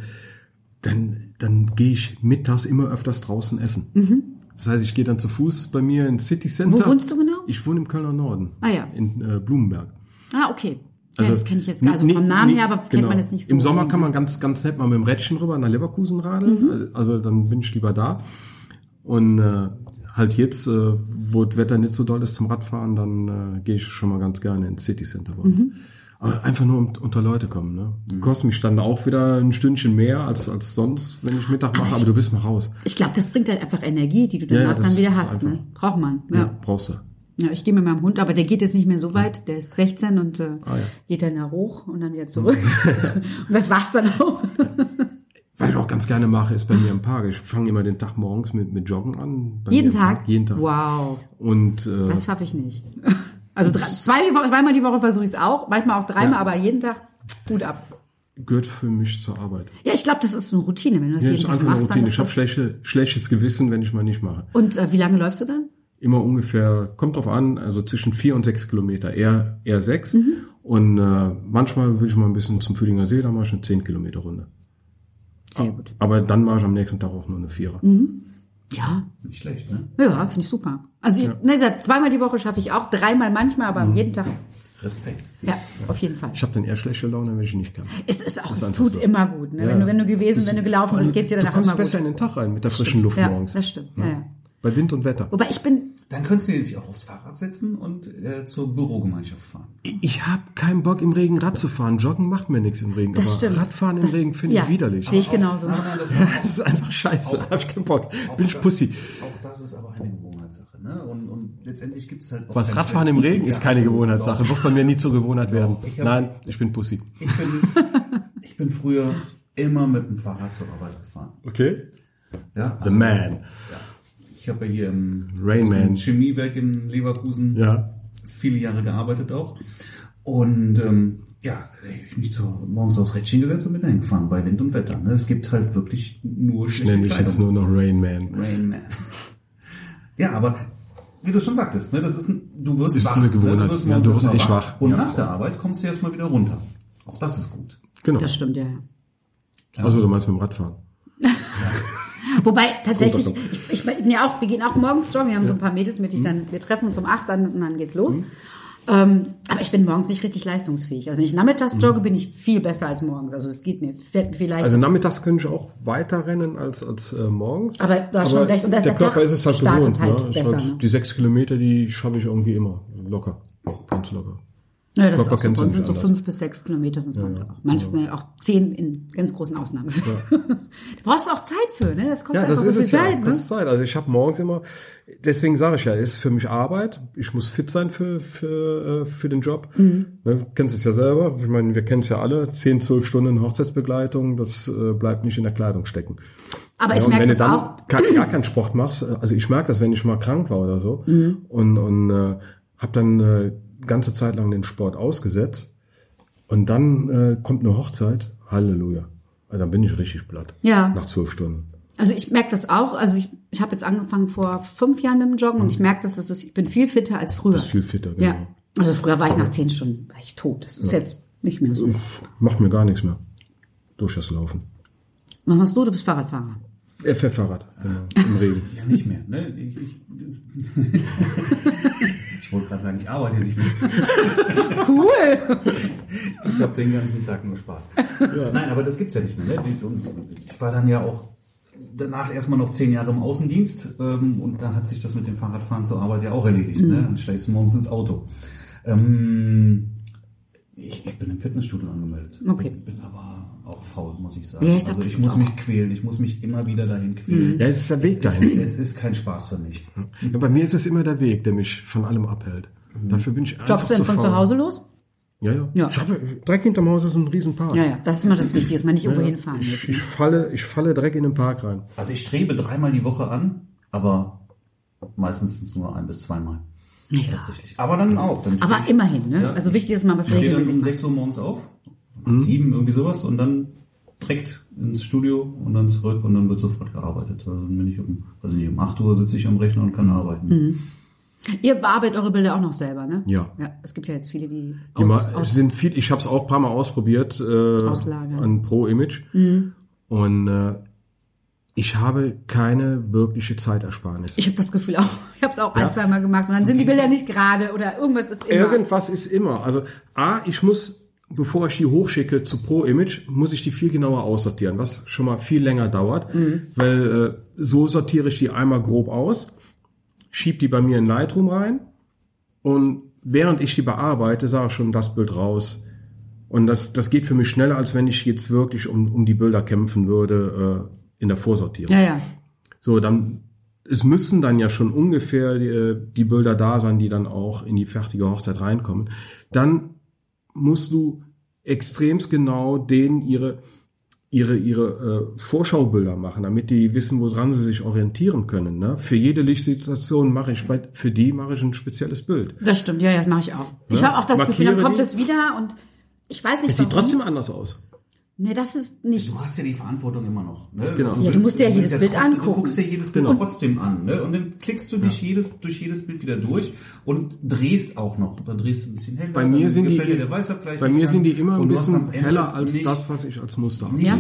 dann, dann gehe ich mittags immer öfters draußen essen. Das heißt, ich gehe dann zu Fuß bei mir ins City Center. Mhm. Wo wohnst du genau? Ich wohne im Kölner Norden. Ah, ja. In äh, Blumenberg. Ah, okay. Ja, das kenne ich jetzt gar Also nee, vom Namen her, aber kennt genau. man es nicht so. Im Sommer kann man ganz, ganz nett mal mit dem Rädchen rüber nach Leverkusen radeln. Also dann bin ich lieber da. Und äh, halt jetzt, äh, wo das Wetter nicht so doll ist zum Radfahren, dann äh, gehe ich schon mal ganz gerne ins City Center bei uns. Aber einfach nur um, unter Leute kommen. Ne? Kostet mich dann auch wieder ein Stündchen mehr als, als sonst, wenn ich Mittag mache, aber du bist mal raus. Ich glaube, das bringt halt einfach Energie, die du danach ja, dann wieder hast. Ne? einfach- Braucht man. Ja, Ja. brauchst du. Ja, ich gehe mit meinem Hund, aber der geht jetzt nicht mehr so weit. Der ist 16 und äh, Ah, ja. geht dann da hoch und dann wieder zurück. und das war's dann auch. Was ich auch ganz gerne mache, ist bei mir im Park. Ich fange immer den Tag morgens mit, mit Joggen an. Jeden Tag? Park. Jeden Tag. Wow, Und äh, das schaffe ich nicht. Also drei, zwei zweimal die Woche versuche ich es auch, manchmal auch dreimal, Ja. aber jeden Tag Hut ab. gehört für mich zur Arbeit. Ja, ich glaube, das ist eine Routine, wenn du das Ja, jeden Tag eine machst. Dann Routine. Ich habe schlechte, schlechtes Gewissen, wenn ich mal nicht mache. und äh, wie lange läufst du dann? Immer ungefähr, kommt drauf an, also zwischen vier und sechs Kilometer, eher, eher sechs. Mhm. Und äh, manchmal will ich mal ein bisschen zum Fühlinger See, dann mache ich eine zehn Kilometer Runde. Sehr gut. Aber dann mache ich am nächsten Tag auch nur eine Vierer. Ja, Nicht schlecht, ne? ja, finde ich super. Also ich, ne, seit zweimal die Woche schaffe ich auch, dreimal manchmal, aber jeden Tag. Respekt. Ja, auf jeden Fall. Ich habe dann eher schlechte Laune, wenn ich nicht kann. Es ist auch, es tut so. immer gut. Ne? wenn, du, wenn du gewesen, wenn du gelaufen bist, geht's dir Du danach kommst immer besser gut. in den Tag rein mit der frischen Luft Ja, morgens. das stimmt. Ja, ja. Bei Wind und Wetter. Wobei ich bin, Dann könntest du dich auch aufs Fahrrad setzen und äh, zur Bürogemeinschaft fahren. Ich habe keinen Bock im Regen Rad zu fahren. Joggen macht mir nichts im Regen. das aber stimmt. Radfahren im Das- Regen finde ja, ich widerlich. Sehe ich genauso. Nein, nein, das, Das ist einfach scheiße. Auch Hab ich keinen Bock. auch Bin ich Pussy. Auch das ist aber eine Gewohnheitssache. Ne? Und, und letztendlich gibt es halt auch... Was Radfahren im Regen ist keine Ja, Gewohnheitssache. Wird bei mir nie zur Gewohnheit werden. Ich hab- Nein, ich bin Pussy. Ich bin, ich bin früher immer mit dem Fahrrad zur Arbeit gefahren. Okay. Ja, The also, man. Ich habe ja hier im Rain Man. im Chemiewerk in Leverkusen Ja. viele Jahre gearbeitet auch. Und ähm, ja, ich mich zu, morgens aufs Rädchen gesetzt und bin dahin gefahren bei Wind und Wetter. Ne? Es gibt halt wirklich nur Ich schlechte nenne dich jetzt Kleidung. nur noch Rain Man. Rain Man. Ja, aber wie du schon sagtest, ne, das ist ein, du wirst Ist wach. eine Gewohnheit. Ne? Du wirst, Ja, du wirst echt wach. Und Ja. nach der Arbeit kommst du erstmal wieder runter. Auch das ist gut. Genau. Das stimmt, ja. ja. Also du meinst mit dem Radfahren. Wobei tatsächlich, ich, ich bin ja auch, wir gehen auch morgens joggen, wir haben so ein paar Mädels mit, die dann, wir treffen uns um acht dann, und dann geht's los. Ähm, aber ich bin morgens nicht richtig leistungsfähig. Also wenn ich nachmittags jogge, bin ich viel besser als morgens. Also es geht mir vielleicht. Also nachmittags könnte ich auch weiter rennen als, als äh, morgens. Aber du hast schon recht. Und das- der der Körper Tag ist es halt gewohnt. halt ne? Besser, halt, ne? Die sechs Kilometer, die schaffe ich irgendwie immer. Locker. Ganz locker. Ja, das ist auch so, sind so anders. fünf bis sechs Kilometer sind ja, auch. Manchmal auch zehn in ganz großen Ausnahmen. du brauchst auch Zeit für, ne? Das kostet Ja, das einfach ist so es viel ja. Zeit, Das ne? ist Zeit. Also ich habe morgens immer, deswegen sage ich ja, es ist für mich Arbeit. Ich muss fit sein für für äh, für den Job. Mhm. Ne, kennst es ja selber. Ich meine, wir kennen es ja alle. Zehn, zwölf Stunden Hochzeitsbegleitung, das äh, bleibt nicht in der Kleidung stecken. Aber Ja, ich merke wenn das du dann auch. Gar, keinen Sport machst, also ich merke das, wenn ich mal krank war oder so Mhm. und und äh, habe dann äh, ganze Zeit lang den Sport ausgesetzt und dann äh, kommt eine Hochzeit, Halleluja. Also dann bin ich richtig platt. Ja. Nach zwölf Stunden. Also ich merke das auch. Also ich, ich habe jetzt angefangen vor fünf Jahren mit dem Joggen und ich merke, dass es ist, ich bin viel fitter als früher. Mhm. Bist viel fitter, genau. Ja. Also früher war ich nach zehn Stunden war ich tot. Das ist jetzt nicht mehr so. Pff, Macht mir gar nichts mehr. Durch das Laufen. Was machst du? Du bist Fahrradfahrer. Er fährt Fahrrad, genau, im Regen. Ja, nicht mehr. Ne? Ich, ich, ich wollte gerade sagen, ich arbeite nicht mehr. Cool. Ich habe den ganzen Tag nur Spaß. Nein, aber das gibt's ja nicht mehr. Ne? Ich war dann ja auch danach erstmal noch zehn Jahre im Außendienst ähm, und dann hat sich das mit dem Fahrradfahren zur Arbeit ja auch erledigt. Ne? Dann steigst du morgens ins Auto. Ähm, ich, ich bin im Fitnessstudio angemeldet. Okay. Bin, aber faul, muss ich sagen. Ja, ich dachte, also ich muss auch- mich quälen, ich muss mich immer wieder dahin quälen. Ja, es ist der Weg Es, dahin. es ist kein Spaß für mich. Ja, bei mir ist es immer der Weg, der mich von allem abhält. Dafür bin ich einfach Joggst du denn zu von faul. zu Hause los? Ja, ja. Ja. Ich habe direkt hinterm Haus ist ein Riesenpark. Ja, ja. Das ist immer das Wichtige, dass man nicht irgendwo hinfahren muss. Ich, ich falle, ich falle direkt in den Park rein. Also ich strebe dreimal die Woche an, aber meistens nur ein bis zweimal. Ja. Tatsächlich. Aber dann auch. Dann Aber ich- immerhin, ne? Ja. Also wichtig ist mal was Ich stehe dann regelmäßig um macht. 6 Uhr morgens auf, um 7 irgendwie sowas und dann direkt ins Studio und dann zurück und dann wird sofort gearbeitet. Also dann bin ich um, also nicht um 8 Uhr sitze ich am Rechner und kann arbeiten. Mhm. Ihr bearbeitet eure Bilder auch noch selber, ne? Ja. Ja, es gibt ja jetzt viele, die Die aus, ma- aus es sind viel, ich habe es auch ein paar Mal ausprobiert äh, Auslagern. an Pro Image und äh, ich habe keine wirkliche Zeitersparnis. Ich habe das Gefühl auch. Ich habe es auch ein, zwei Mal gemacht und dann sind die Bilder nicht gerade oder irgendwas ist immer. Irgendwas ist immer. Also A, ich muss, bevor ich die hochschicke zu Pro Image, muss ich die viel genauer aussortieren, was schon mal viel länger dauert, weil äh, so sortiere ich die einmal grob aus, schieb die bei mir in Lightroom rein und während ich die bearbeite, sage ich schon das Bild raus. Und das, das geht für mich schneller, als wenn ich jetzt wirklich um, um die Bilder kämpfen würde äh, in der Vorsortierung. Ja, ja. So, dann, es müssen dann ja schon ungefähr die, die Bilder da sein, die dann auch in die fertige Hochzeit reinkommen. Dann musst du extremst genau denen ihre, ihre, ihre äh, Vorschaubilder machen, damit die wissen, woran sie sich orientieren können. Ne? Für jede Lichtsituation mache ich, für die mache ich ein spezielles Bild. Das stimmt, ja, ja, das mache ich auch. Ich Ja, habe auch das Gefühl, dann markiere kommt die. es wieder und ich weiß nicht Es sieht warum. trotzdem anders aus. Nee, das ist nicht. Du hast ja die Verantwortung immer noch. Ne? Genau. Ja, du musst dir ja jedes Bild trotzdem, angucken. Du guckst dir jedes Bild Genau. trotzdem an. Ne? Und dann klickst du dich jedes, durch jedes Bild wieder durch und drehst auch noch. Dann drehst du ein bisschen heller. Bei mir sind die, bei mir sind die immer ein du bisschen heller als nicht, das, was ich als Muster habe. Nicht Ja.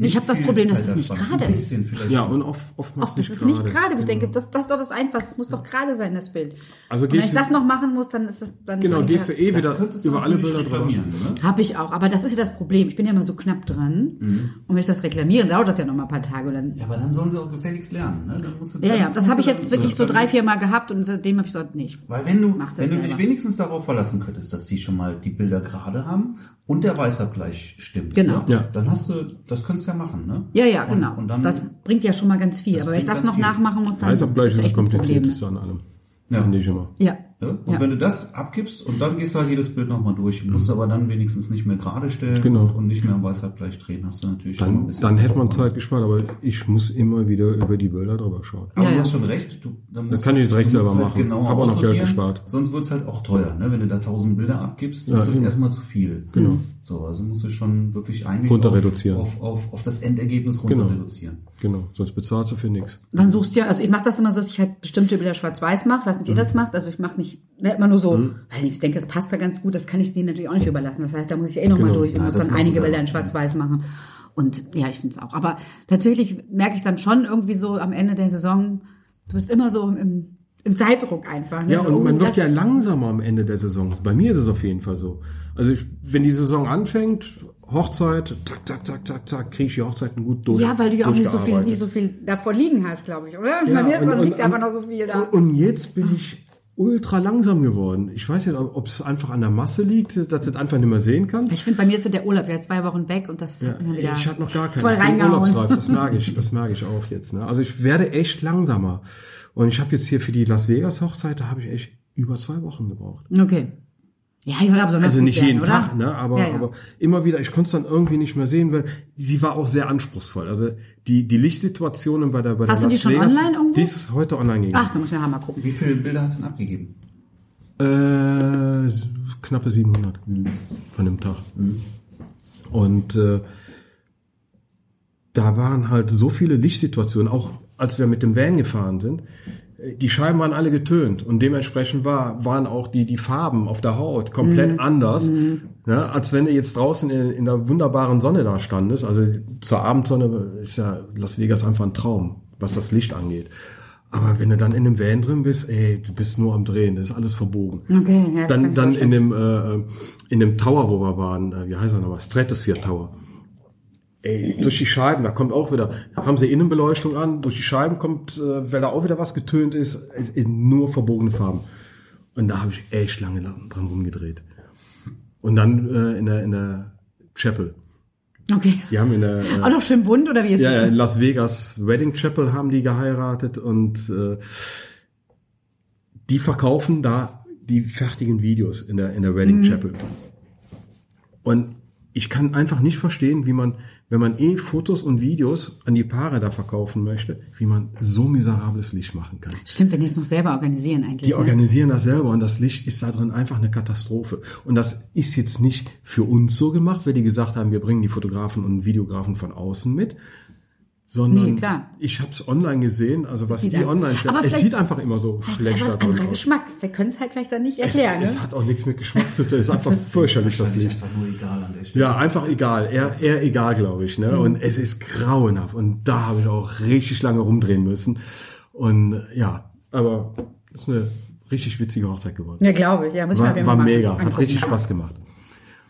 Viel Ich habe das Problem, dass es nicht gerade Ein ist. bisschen vielleicht. Ja, und oft, oftmals Ach, das ist nicht gerade. Ich denke, Genau. das, das ist doch das Einfachste. Es muss doch gerade sein, das Bild. Also und wenn ich das noch machen muss, dann ist das dann Genau, gehst du eh wieder könntest du über alle Bilder drüber. reklamieren, ne? Habe ich auch, aber das ist ja das Problem. Ich bin ja immer so knapp dran. Mhm. Und wenn ich das reklamiere, dauert das ja noch mal ein paar Tage. Und dann, Ja, aber dann sollen sie auch gefälligst lernen. Ne? Dann musst du, ja, ja, das habe ich jetzt wirklich so drei, vier Mal gehabt und seitdem habe ich gesagt, nicht. Weil wenn du, wenn du dich wenigstens darauf verlassen könntest, dass die schon mal die Bilder gerade haben und der Weißabgleich stimmt, Genau. ne? Ja. dann hast du, das könntest du ja machen, ne? Ja, ja, Und- genau. Und dann, das bringt ja schon mal ganz viel. Aber wenn ich das noch viel. nachmachen muss, dann Weißabgleich ist ist das echt ein Problem. komplizierteste an allem. Ja. Finde ich immer. Ja. Ja? Und Ja. wenn du das abgibst und dann gehst du halt jedes Bild nochmal durch, musst aber dann wenigstens nicht mehr gerade stellen Genau. und, nicht mehr am Weißabgleich drehen, hast du natürlich schon mal ein Dann, bisschen dann hätte man Zeit. Gespart, aber ich muss immer wieder über die Bilder drüber schauen. Aber Ja, du ja. hast schon recht. Du, dann musst kann ich du- direkt du selber halt machen. Genauer Hab auch noch Geld gespart. Sonst wird's halt auch teuer. Ne? Wenn du da tausend Bilder abgibst, ist das eben. erstmal zu viel. Genau. So, also musst du schon wirklich eigentlich Runter auf, reduzieren. Auf, auf, auf das Endergebnis runter Genau. reduzieren. Genau, sonst bezahlst du für nichts. Dann suchst du ja, also ich mache das immer so, dass ich halt bestimmte Bilder schwarz-weiß mache. Weiß nicht, wie ihr Mhm. das macht. Also ich mache nicht ne, immer nur so, weil ich denke, es passt da ganz gut. Das kann ich denen natürlich auch nicht überlassen. Das heißt, da muss ich eh nochmal Genau. durch und Ja, muss dann einige. Bilder in schwarz-weiß machen. Und ja, ich finde es auch. Aber tatsächlich merke ich dann schon irgendwie so am Ende der Saison, du bist immer so im, im Zeitdruck einfach. Ne? Ja, So, und man oh, wird ja langsamer am Ende der Saison. Bei mir ist es auf jeden Fall so. Also ich, wenn die Saison anfängt, Hochzeit, tak, tak, tak, tak, tak, kriege ich die Hochzeiten gut durch. Ja, weil du ja auch nicht so viel, nicht so viel davor liegen hast, glaube ich, oder? Ja, Bei mir ist, und- liegt und- einfach noch so viel da. Und jetzt bin ich ultra langsam geworden. Ich weiß nicht, ob es einfach an der Masse liegt, dass du das einfach nicht mehr sehen kannst. Ich finde, bei mir ist so der Urlaub ja zwei Wochen weg und das Ja, hat mir dann wieder ich hatte noch gar keinen. voll Ich bin reingehauen. urlaubsreif, das merke ich, das merke ich auch jetzt. Ne? Also ich werde echt langsamer. Und ich habe jetzt hier für die Las Vegas Hochzeit, da habe ich echt über zwei Wochen gebraucht. Okay. Ja, ich soll aber besonders Also gut nicht werden, jeden oder? Tag, ne? Aber, ja, ja. aber immer wieder, ich konnte es dann irgendwie nicht mehr sehen, weil sie war auch sehr anspruchsvoll. Also die, die Lichtsituationen bei der bei Hast der du die Las schon Vegas, online irgendwo? Die ist heute online gegangen. Ach, da muss ich nachher mal gucken. Wie viele Bilder hast du denn abgegeben? Äh, knappe 700 von dem Tag. Und äh, da waren halt so viele Lichtsituationen, auch als wir mit dem Van gefahren sind. Die Scheiben waren alle getönt und dementsprechend war, waren auch die, die Farben auf der Haut komplett anders, ne, als wenn du jetzt draußen in, in der wunderbaren Sonne da standest. Also zur Abendsonne ist ja Las Vegas einfach ein Traum, was das Licht angeht. Aber wenn du dann in dem Van drin bist, ey, du bist nur am Drehen, das ist alles verbogen. Okay, ja, dann dann in dem äh, in dem Tower, wo wir waren, äh, wie heißt er nochmal, Stratosphere Tower. Ey, durch die Scheiben, da kommt auch wieder, da haben sie Innenbeleuchtung an, durch die Scheiben kommt, äh, weil da auch wieder was getönt ist, äh, in nur verbogene Farben. Und da habe ich echt lange dran rumgedreht. Und dann äh, in der in der Chapel. Okay. Die haben in der äh, Auch noch schön bunt, oder wie ist ja, ja, das? in Las Vegas Wedding Chapel haben die geheiratet und äh, die verkaufen da die fertigen Videos in der in der Wedding Chapel. Und ich kann einfach nicht verstehen, wie man, wenn man eh Fotos und Videos an die Paare da verkaufen möchte, wie man so miserables Licht machen kann. Stimmt, wenn die es noch selber organisieren eigentlich. Die ne? organisieren das selber und das Licht ist da drin einfach eine Katastrophe. Und das ist jetzt nicht für uns so gemacht, weil die gesagt haben, wir bringen die Fotografen und Videografen von außen mit, sondern Nee, klar. ich habe es online gesehen, also was sieht die online Aber stellen. Es sieht einfach immer so ist schlecht drin anderer aus. Geschmack. Wir können es halt vielleicht dann nicht Es, erklären. es ne? hat auch nichts mit Geschmack zu tun, es ist einfach fürchterlich, das Licht. Einfach nur egal an der Stelle. Ja, einfach egal. Eher, eher egal, glaube ich. Ne? Und es ist grauenhaft. Und da habe ich auch richtig lange rumdrehen müssen. Und ja, aber es ist eine richtig witzige Hochzeit geworden. Ja, glaube ich. Ja, auf War, jeden war Fall mal mega, hat angucken. richtig Spaß gemacht.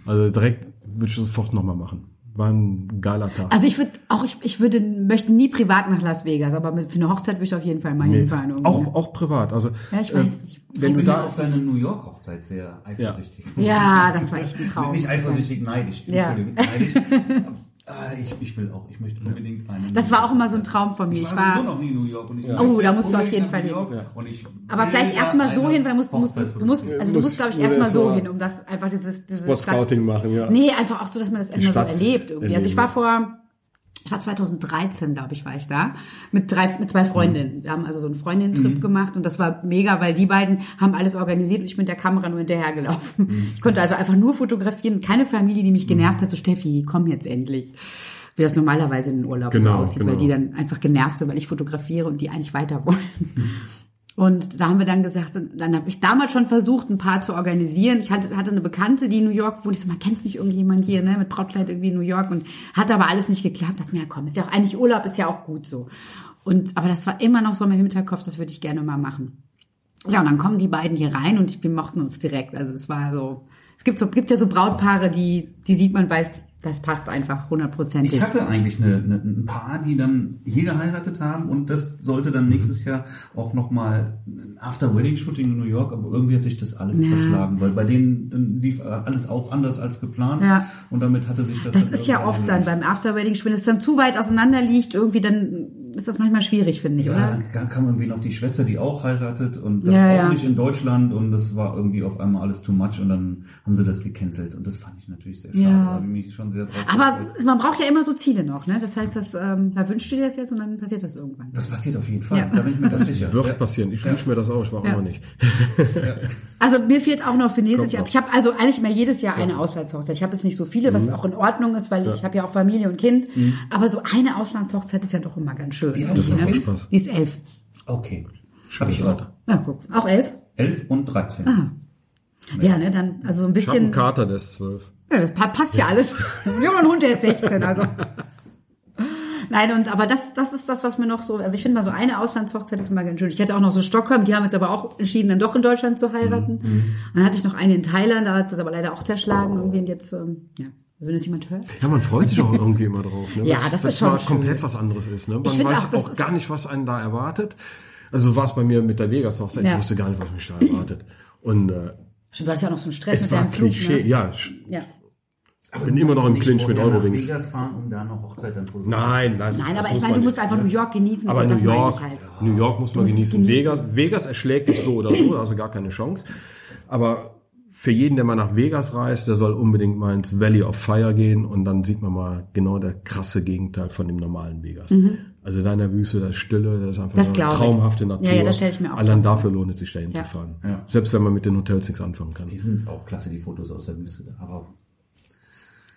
Also direkt würde ich das sofort nochmal machen. War ein geiler Tag. Also ich würde auch, ich, ich würde, möchte nie privat nach Las Vegas, aber mit, für eine Hochzeit würde ich auf jeden Fall mal hinfahren. irgendwie. auch, auch privat. Also, Ja, ich weiß nicht. Wenn du da auf deine New York Hochzeit sehr eifersüchtig. Ja, das war echt ein Traum. Nicht eifersüchtig, neidisch. Ja. Entschuldigung, neidisch. Ah, ich, ich will auch, ich möchte unbedingt eine. Das war auch immer so ein Traum von mir. Ich Ich war sowieso war, noch nie in New York. Und ich Oh, da musst du auf jeden Fall New hin. York. Und ich aber vielleicht erstmal so hin, weil du musst, musst, du musst, also du Muss- musst, glaube ich, erstmal erst so mal hin, um das einfach dieses, dieses Spot-Scouting machen, ja. Nee, einfach auch so, dass man das erstmal so erlebt irgendwie. Also ich war vor, ich war 2013, glaube ich, war ich da mit drei, mit zwei Freundinnen. Wir haben also so einen Freundinnen-Trip Mhm. gemacht und das war mega, weil die beiden haben alles organisiert und ich bin mit der Kamera nur hinterhergelaufen. Mhm. Ich konnte also einfach nur fotografieren, keine Familie, die mich genervt hat, so Steffi, komm jetzt endlich. Wie das normalerweise in den Urlaub Genau, so aussieht, weil genau. die dann einfach genervt sind, weil ich fotografiere und die eigentlich weiter wollen. Und da haben wir dann gesagt, dann habe ich damals schon versucht, ein paar zu organisieren. Ich hatte, hatte eine Bekannte, die in New York wohnt. Ich so, kennst nicht irgendjemand hier, ne, mit Brautkleid irgendwie in New York und hatte aber alles nicht geklappt. Dachte mir, ja komm, ist ja auch eigentlich Urlaub, ist ja auch gut so. Und, aber das war immer noch so mein Hinterkopf, das würde ich gerne mal machen. Ja, und dann kommen die beiden hier rein und wir mochten uns direkt. Also es war so, es gibt so, gibt ja so Brautpaare, die, die sieht man, weiß, das passt einfach hundertprozentig. Ich hatte eigentlich eine, eine, ein Paar, die dann hier geheiratet haben und das sollte dann nächstes Jahr auch nochmal ein After-Wedding-Shooting in New York, aber irgendwie hat sich das alles Ja. zerschlagen, weil bei denen lief alles auch anders als geplant Ja. und damit hatte sich das Das ist ja oft dann beim Afterwedding, wenn es dann zu weit auseinander liegt, irgendwie dann ist das manchmal schwierig, finde ich, Ja, oder? dann kam irgendwie noch die Schwester, die auch heiratet und das Ja, auch ja. nicht in Deutschland und das war irgendwie auf einmal alles too much und dann haben sie das gecancelt und das fand ich natürlich sehr schade. Ja. Da habe ich mich schon sehr drauf Aber gefreut. man braucht ja immer so Ziele noch, ne? Das heißt, dass, ähm, da wünschst du dir das jetzt und dann passiert das irgendwann. Das passiert auf jeden Fall, Ja. da bin ich mir das sicher. Wird ja. passieren. Ich wünsche mir das auch, ich war Ja. auch nicht. Also mir fehlt auch noch für nächstes Kommt Jahr. noch. Ich habe also eigentlich immer jedes Jahr eine Auslandshochzeit. Ich habe jetzt nicht so viele, Mhm. was auch in Ordnung ist, weil ich habe ja auch Familie und Kind. Aber so eine Auslandshochzeit ist ja doch immer ganz schön. Wie alt Das ist macht Kind? Spaß. Die ist elf. Okay. Habe ich auch. Ja, guck. Auch elf? 11 und 13. Ah. Ja, ne, dann, also so ein Ich habe einen bisschen. Kater, der ist zwölf. Ja, das pa- passt ja alles. Wir haben einen Hund, der ist 16, also. Nein, und aber das, das ist das, was mir noch so, also ich finde mal so eine Auslandshochzeit ist immer ganz schön. Ich hätte auch noch so Stockholm, die haben jetzt aber auch entschieden, dann doch in Deutschland zu heiraten. Und dann hatte ich noch eine in Thailand, da hat es aber leider auch zerschlagen irgendwie und jetzt, ähm, ja, also wenn das jemand hört. Ja, man freut sich auch irgendwie immer drauf. Ne? Ja, Weil's- das ist weil's schon mal schön. komplett was anderes ist. Ne? Man weiß auch, das auch ist- gar nicht, was einen da erwartet. Also so war es bei mir mit der Vegas-Hochzeit. Ja. Ich wusste gar nicht, was mich da erwartet. Und äh, Stimmt, du hattest ja auch noch so einen Stress es mit war deinem Flug, Klischee. ne? Ja, Ja. Aber bin du immer noch im Clinch mit Eurowings. Nach Vegas fahren, um da eine Hochzeit dann zu nein, nein. Nein, das aber ich meine, du musst einfach ne? New York genießen. Aber so, das New meine York, ich halt. New York muss man Du es genießen. genießen. Vegas, Vegas erschlägt dich so oder so, also gar keine Chance. Aber für jeden, der mal nach Vegas reist, der soll unbedingt mal ins Valley of Fire gehen und dann sieht man mal genau der krasse Gegenteil von dem normalen Vegas. Also da in der Wüste, da ist Stille, da ist einfach Mhm. Das nur glaub ich. traumhafte Natur. Ja, ja, das stell ich mir auch Allein dafür lohnt es sich da hinzufahren. Ja. Selbst wenn man mit den Hotels nichts anfangen kann. Die sind auch klasse, die Fotos aus der Wüste. da. Aber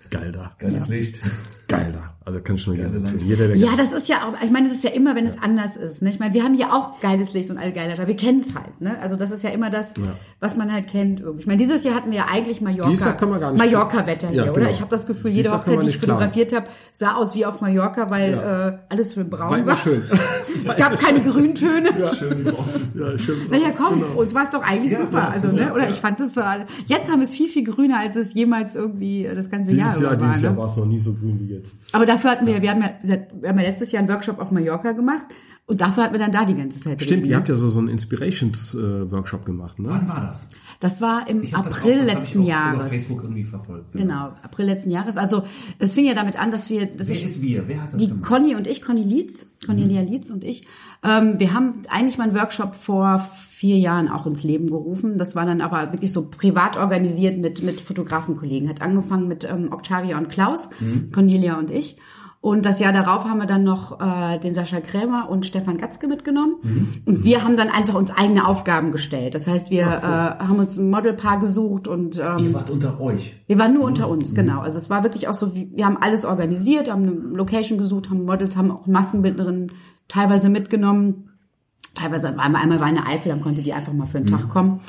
Geil da. geiles Licht. Geil da. Also kann ich nur gerne Geile empfehlen. Jeder, der Ja, das ist ja auch, ich meine, das ist ja immer, wenn es anders ist. Ne? Ich meine, wir haben ja auch geiles Licht und all geiler Wetter. Wir kennen es halt. Ne? Also das ist ja immer das, was man halt kennt. Irgendwie. Ich meine, dieses Jahr hatten wir ja eigentlich Mallorca, Dieses Jahr können wir gar nicht- Mallorca-Wetter hier, Ja, oder? genau. Ich habe das Gefühl, jede Jahr Hochzeit, die ich fotografiert habe, sah aus wie auf Mallorca, weil Ja. äh, alles schön braun War war. schön. es gab keine Grüntöne. Schön ja, schön. Naja, komm, für uns war es doch eigentlich Ja, super. ja, also, ne? Oder ja. ich fand das so. Jetzt haben wir es viel, viel grüner, als es jemals irgendwie das ganze Jahr Dieses Jahr, über war. dieses Jahr Ne? war es noch nie so grün wie jetzt. Aber dafür hatten wir, wir haben ja, wir haben ja letztes Jahr einen Workshop auf Mallorca gemacht und dafür hatten wir dann da die ganze Zeit. Stimmt, ihr habt ja so, so einen Inspirations-Workshop gemacht, ne? Wann war das? Das war im Ich hab das April auch- das hab ich letzten auch Über Jahres. Facebook irgendwie verfolgt. Genau, April letzten Jahres. Also es fing ja damit an, dass wir, dass Wer ich, ist wir? Wer hat das die gemacht? Conny und ich, Conny Lietz, Cornelia Lietz und ich, ähm, wir haben eigentlich mal einen Workshop vor vier Jahren auch ins Leben gerufen. Das war dann aber wirklich so privat organisiert mit, mit Fotografenkollegen. Hat angefangen mit ähm, Octavia und Klaus, Cornelia und ich. Und das Jahr darauf haben wir dann noch äh, den Sascha Krämer und Stefan Gatzke mitgenommen. Und wir haben dann einfach uns eigene Aufgaben gestellt. Das heißt, wir äh, haben uns ein Modelpaar gesucht und ähm, Ihr wart unter euch. wir waren nur unter uns, genau. Also es war wirklich auch so, wir haben alles organisiert, haben eine Location gesucht, haben Models, haben auch Maskenbildnerin teilweise mitgenommen. Teilweise einmal, einmal war eine Eifel, dann konnte die einfach mal für einen Tag kommen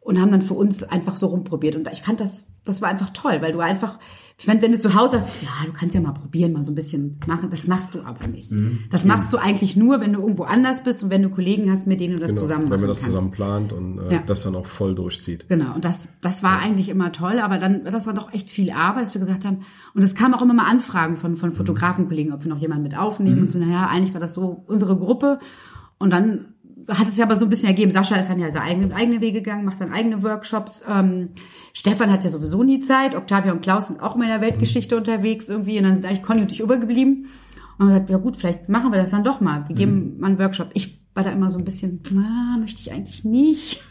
und haben dann für uns einfach so rumprobiert. Und ich fand das, das war einfach toll, weil du einfach, ich meine, wenn du zu Hause hast, ja, du kannst ja mal probieren, mal so ein bisschen machen. Das machst du aber nicht. Das machst du eigentlich nur, wenn du irgendwo anders bist und wenn du Kollegen hast, mit denen du das Genau, zusammen wenn man das kannst. zusammen plant und äh, Ja. das dann auch voll durchzieht. Genau, und das, das war eigentlich immer toll, aber dann, das war doch echt viel Arbeit, dass wir gesagt haben, und es kam auch immer mal Anfragen von, von Fotografenkollegen, ob wir noch jemanden mit aufnehmen und so, naja, eigentlich war das so unsere Gruppe und dann hat es ja aber so ein bisschen ergeben, Sascha ist dann ja seine eigene, eigene Wege gegangen, macht dann eigene Workshops, ähm, Stefan hat ja sowieso nie Zeit, Octavia und Klaus sind auch immer in der Weltgeschichte unterwegs irgendwie und dann sind eigentlich Conny und ich übergeblieben und haben gesagt, ja gut, vielleicht machen wir das dann doch mal, wir geben mal einen Workshop. Ich war da immer so ein bisschen, ah, möchte ich eigentlich nicht.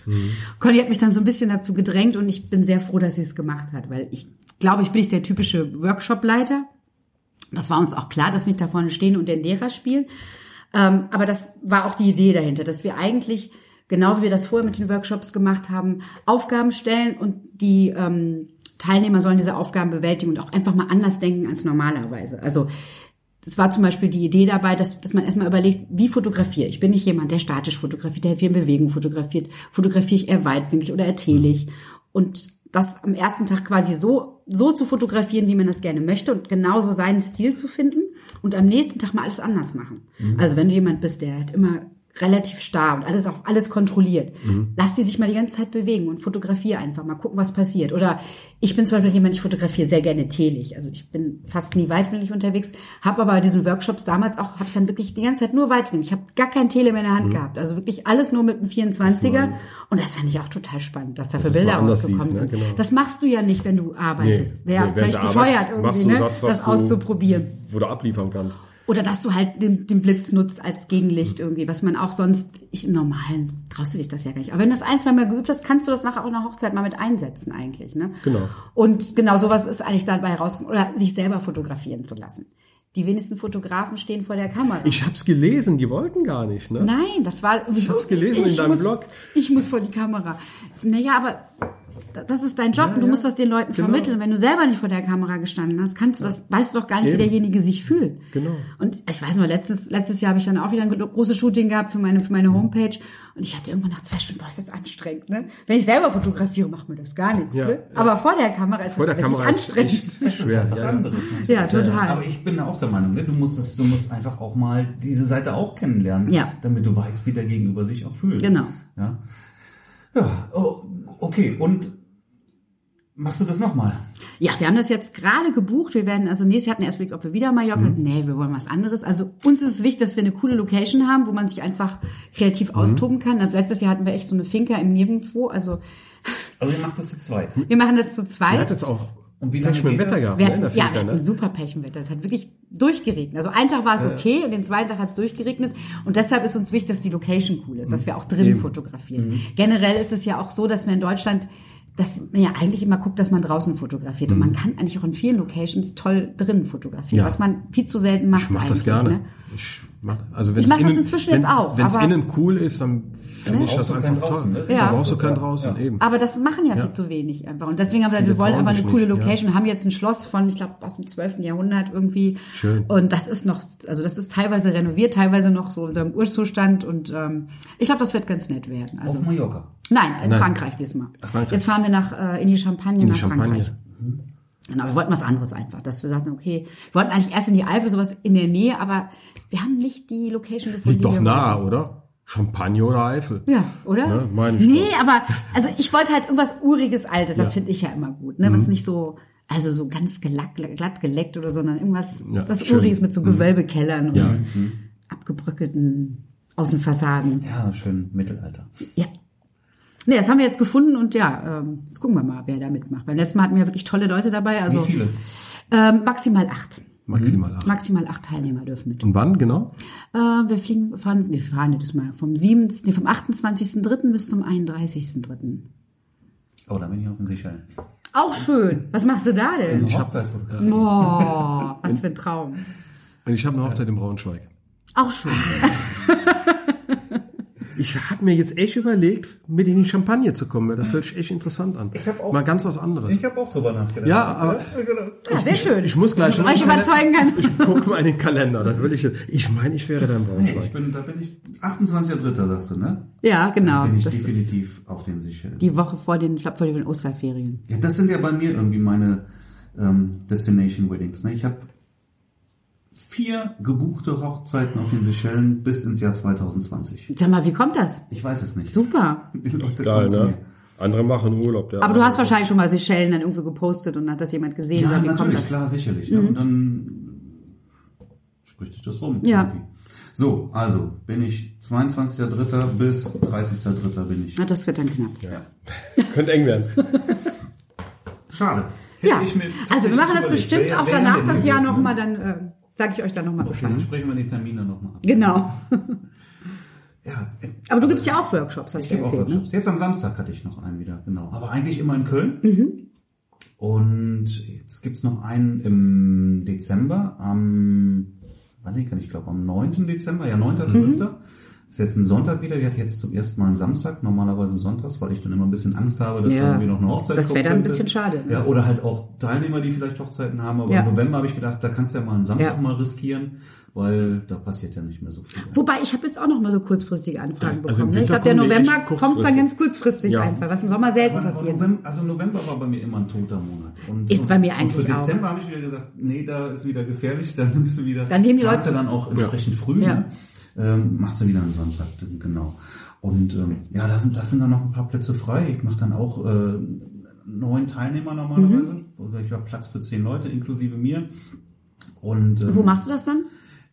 Conny hat mich dann so ein bisschen dazu gedrängt und ich bin sehr froh, dass sie es gemacht hat, weil ich glaube, ich bin nicht der typische Workshop-Leiter. Das war uns auch klar, dass wir nicht da vorne stehen und den Lehrer spielen. Ähm, aber das war auch die Idee dahinter, dass wir eigentlich, genau wie wir das vorher mit den Workshops gemacht haben, Aufgaben stellen und die ähm, Teilnehmer sollen diese Aufgaben bewältigen und auch einfach mal anders denken als normalerweise. Also das war zum Beispiel die Idee dabei, dass, dass man erstmal überlegt, wie fotografiere ich? Bin ich jemand, der statisch fotografiert, der viel in Bewegung fotografiert? Fotografiere ich eher weitwinklig oder eher telig? Und das am ersten Tag quasi so, so zu fotografieren, wie man das gerne möchte und genauso seinen Stil zu finden und am nächsten Tag mal alles anders machen. Also wenn du jemand bist, der hat immer relativ starr und alles auf alles kontrolliert. Lass die sich mal die ganze Zeit bewegen und fotografiere einfach mal gucken, was passiert. Oder ich bin zum Beispiel jemand, ich fotografiere sehr gerne telig. Also ich bin fast nie weitwinklig unterwegs, habe aber bei diesen Workshops damals auch, habe dann wirklich die ganze Zeit nur weitwinklig. Ich habe gar kein Tele mehr in der Hand gehabt. Also wirklich alles nur mit dem 24er. Und das fand ich auch total spannend, dass da für Dass du es Bilder rausgekommen siehst, ne? sind. Genau. Das machst du ja nicht, wenn du arbeitest. Nee, Wäre nee, völlig bescheuert irgendwie, ne? das, das auszuprobieren. Wo du abliefern kannst. Oder dass du halt den, den Blitz nutzt als Gegenlicht irgendwie, was man auch sonst, ich im Normalen traust du dich das ja gar nicht. Aber wenn du das ein, zwei Mal geübt hast, kannst du das nachher auch in der Hochzeit mal mit einsetzen eigentlich, ne? Genau. Und genau sowas ist eigentlich dabei rausgekommen. Oder sich selber fotografieren zu lassen. Die wenigsten Fotografen stehen vor der Kamera. Ich hab's gelesen, die wollten gar nicht, ne? Nein, das war. Ich hab's gelesen in deinem muss, Blog. Ich muss vor die Kamera. Naja, aber das ist dein Job und du ja. musst das den Leuten Genau. vermitteln. Wenn du selber nicht vor der Kamera gestanden hast, kannst du das, weißt du doch gar nicht, wie Eben. derjenige sich fühlt. Genau. Und ich weiß noch, letztes, letztes Jahr habe ich dann auch wieder ein großes Shooting gehabt für meine, für meine Homepage. Und ich hatte irgendwann nach zwei Stunden, boah, ist das anstrengend, ne? Wenn ich selber fotografiere, macht mir das gar nichts, Ja, ne? ja. Aber vor der Kamera ist Vor es der wirklich Kamera ist anstrengend. echt Das ist schwer. halt was ja. anderes. natürlich. Ja, total. Aber ich bin auch der Meinung, ne, du musst es, du musst einfach auch mal diese Seite auch kennenlernen, Ja. damit du weißt, wie der Gegenüber sich auch fühlt. Genau. Ja. Ja, oh, okay. Und machst du das nochmal? Ja, wir haben das jetzt gerade gebucht. Wir werden, also nächstes Jahr hatten wir erst überlegt, ob wir wieder Mallorca, Mhm. nee, wir wollen was anderes. Also uns ist es wichtig, dass wir eine coole Location haben, wo man sich einfach kreativ Mhm. austoben kann. Also letztes Jahr hatten wir echt so eine Finca im Nirgendwo. Also Also ihr macht das zu zweit. wir machen das zu zweit. hat jetzt auch Und wie lange Pech mit dem Wetter gehabt, Wir ne? Hatten, der ja, wir Finca, ne? super Pechenwetter. Es hat wirklich durchgeregnet. Also ein Tag war es okay und den zweiten Tag hat es durchgeregnet. Und deshalb ist uns wichtig, dass die Location cool ist, dass wir auch drinnen fotografieren. Generell ist es ja auch so, dass wir in Deutschland, dass man ja eigentlich immer guckt, dass man draußen fotografiert. Und man kann eigentlich auch in vielen Locations toll drinnen fotografieren, Ja. was man viel zu selten macht Ich mach eigentlich. das gerne. Ne? Ich mach, also mach das inzwischen wenn, jetzt auch, Wenn es innen cool ist, dann finde ich das einfach draußen, toll. ne? Da Ja. brauchst du keinen draußen, Ja. eben. Aber das machen ja, Ja. viel zu wenig einfach. Und deswegen haben wir, Viele wir wollen aber eine coole nicht, ja. Location. Wir haben jetzt ein Schloss von, ich glaube, aus dem 12. Jahrhundert irgendwie. Schön. Und das ist noch, also das ist teilweise renoviert, teilweise noch so in seinem Urzustand. Und ähm, ich glaube, das wird ganz nett werden. Also Auf Mallorca. Nein, in Nein. Frankreich diesmal. Frankreich. Jetzt fahren wir nach äh, in die Champagne In die nach Champagne. Frankreich. Genau, wir wollten was anderes einfach, dass wir sagten, okay, wir wollten eigentlich erst in die Eifel, sowas in der Nähe, aber wir haben nicht die Location gefunden. Liegt doch wir nah, wollten. oder? Champagne oder Eifel? Ja, oder? Ne, meine ich nee, doch. aber also ich wollte halt irgendwas uriges Altes, das Ja. Mhm. finde ich ja immer gut, ne? Was nicht so also so ganz gelack, glatt geleckt oder so, sondern irgendwas Ja, was schön. Mhm. uriges mit so Gewölbekellern Ja. und abgebröckelten Außenfassaden. Ja, schön Mittelalter. Ja. Nee, das haben wir jetzt gefunden und ja, ähm, jetzt gucken wir mal, wer da mitmacht. Beim letzten Mal hatten wir wirklich tolle Leute dabei, also Wie viele? Ähm, maximal acht. Maximal acht. Maximal acht Teilnehmer dürfen mit. Und wann genau? Äh, wir fliegen, fahren, wir fahren das mal vom 7., nee, vom 28.3. bis zum 31.3. Oh, da bin ich auf den Seychellen. Auch schön. Was machst du da denn? Eine Hochzeitfotografie. Boah, was für ein Traum. Und ich habe eine Hochzeit in Braunschweig. Auch schön. Ich habe mir jetzt echt überlegt, mit in die Champagne zu kommen, weil das hört sich echt interessant an. Ich hab auch- Mal ganz was anderes. Ich habe auch drüber nachgedacht. Ja, aber- genau. Ja, sehr schön. Ich muss gleich ich euch überzeugen kann. Ich gucke mal in den Kalender. Das will ich. Ich meine, ich wäre da in Nee, Braunschweig. ich bin, da bin ich 28.3. sagst du, ne? Ja, genau. Bin ich Das ist definitiv auf den Seychellen. die Woche vor den, ich glaube, vor den Osterferien. Ja, das sind ja bei mir irgendwie meine ähm, Destination Weddings. Ne? Ich habe vier gebuchte Hochzeiten auf den Seychellen bis ins Jahr 2020. Sag mal, wie kommt das? Ich weiß es nicht. Super. Die Leute Geil, ne? mir. Andere machen Urlaub. Der Aber du hast wahrscheinlich schon mal Seychellen dann irgendwo gepostet und hat das jemand gesehen. Ja, Sag, wie kommt natürlich, das? klar, sicherlich. Ja, und dann spricht sich das rum. Ja. irgendwie. So, also bin ich 22.3. bis 30.3. bin ich. Na, das wird dann knapp. Ja. Könnte eng werden. Schade. Ja, Hätte ich mir jetzt also wir machen das tatsächlich bestimmt überlegt. auch danach das Jahr nochmal, dann äh, sage ich euch dann nochmal Okay, dann sprechen wir die Termine nochmal ab. Genau. Ja, äh, Aber du gibst ja auch Workshops, hast Ich du gebe auch erzählt, ne? Workshops. Jetzt am Samstag hatte ich noch einen wieder, genau. Aber eigentlich immer in Köln. Mhm. Und jetzt gibt's noch einen im Dezember, am, wann ich, ich glaube am 9. Dezember, ja 9.12. Mhm. Ist jetzt ein Sonntag wieder. Ich hatte jetzt zum ersten Mal einen Samstag, normalerweise sonntags, weil ich dann immer ein bisschen Angst habe, dass Ja. da irgendwie noch eine Hochzeit Das wäre dann ein bisschen schade, ne? Ja, oder halt auch Teilnehmer, die vielleicht Hochzeiten haben. Aber Ja. im November habe ich gedacht, da kannst du ja mal einen Samstag Ja. mal riskieren, weil da passiert ja nicht mehr so viel. Wobei, ich habe jetzt auch noch mal so kurzfristige Anfragen Also im bekommen. ne? ich glaube, der November kommt dann ganz kurzfristig Ja. einfach, was im Sommer selten Aber, aber passiert. November, also November war bei mir immer ein toter Monat. Und, Ist und, bei mir und eigentlich für auch. Dezember habe ich wieder gesagt, nee, da ist wieder gefährlich, da nimmst du wieder. Dann nehmen die Leute- dann auch entsprechend früh, Ja. ne? Ähm, machst du wieder einen Sonntag, genau. Und ähm, ja, da sind, da sind dann noch ein paar Plätze frei. Ich mache dann auch äh, neun Teilnehmer normalerweise. Mhm. Oder ich habe Platz für zehn Leute inklusive mir. Und ähm, Wo machst du das dann?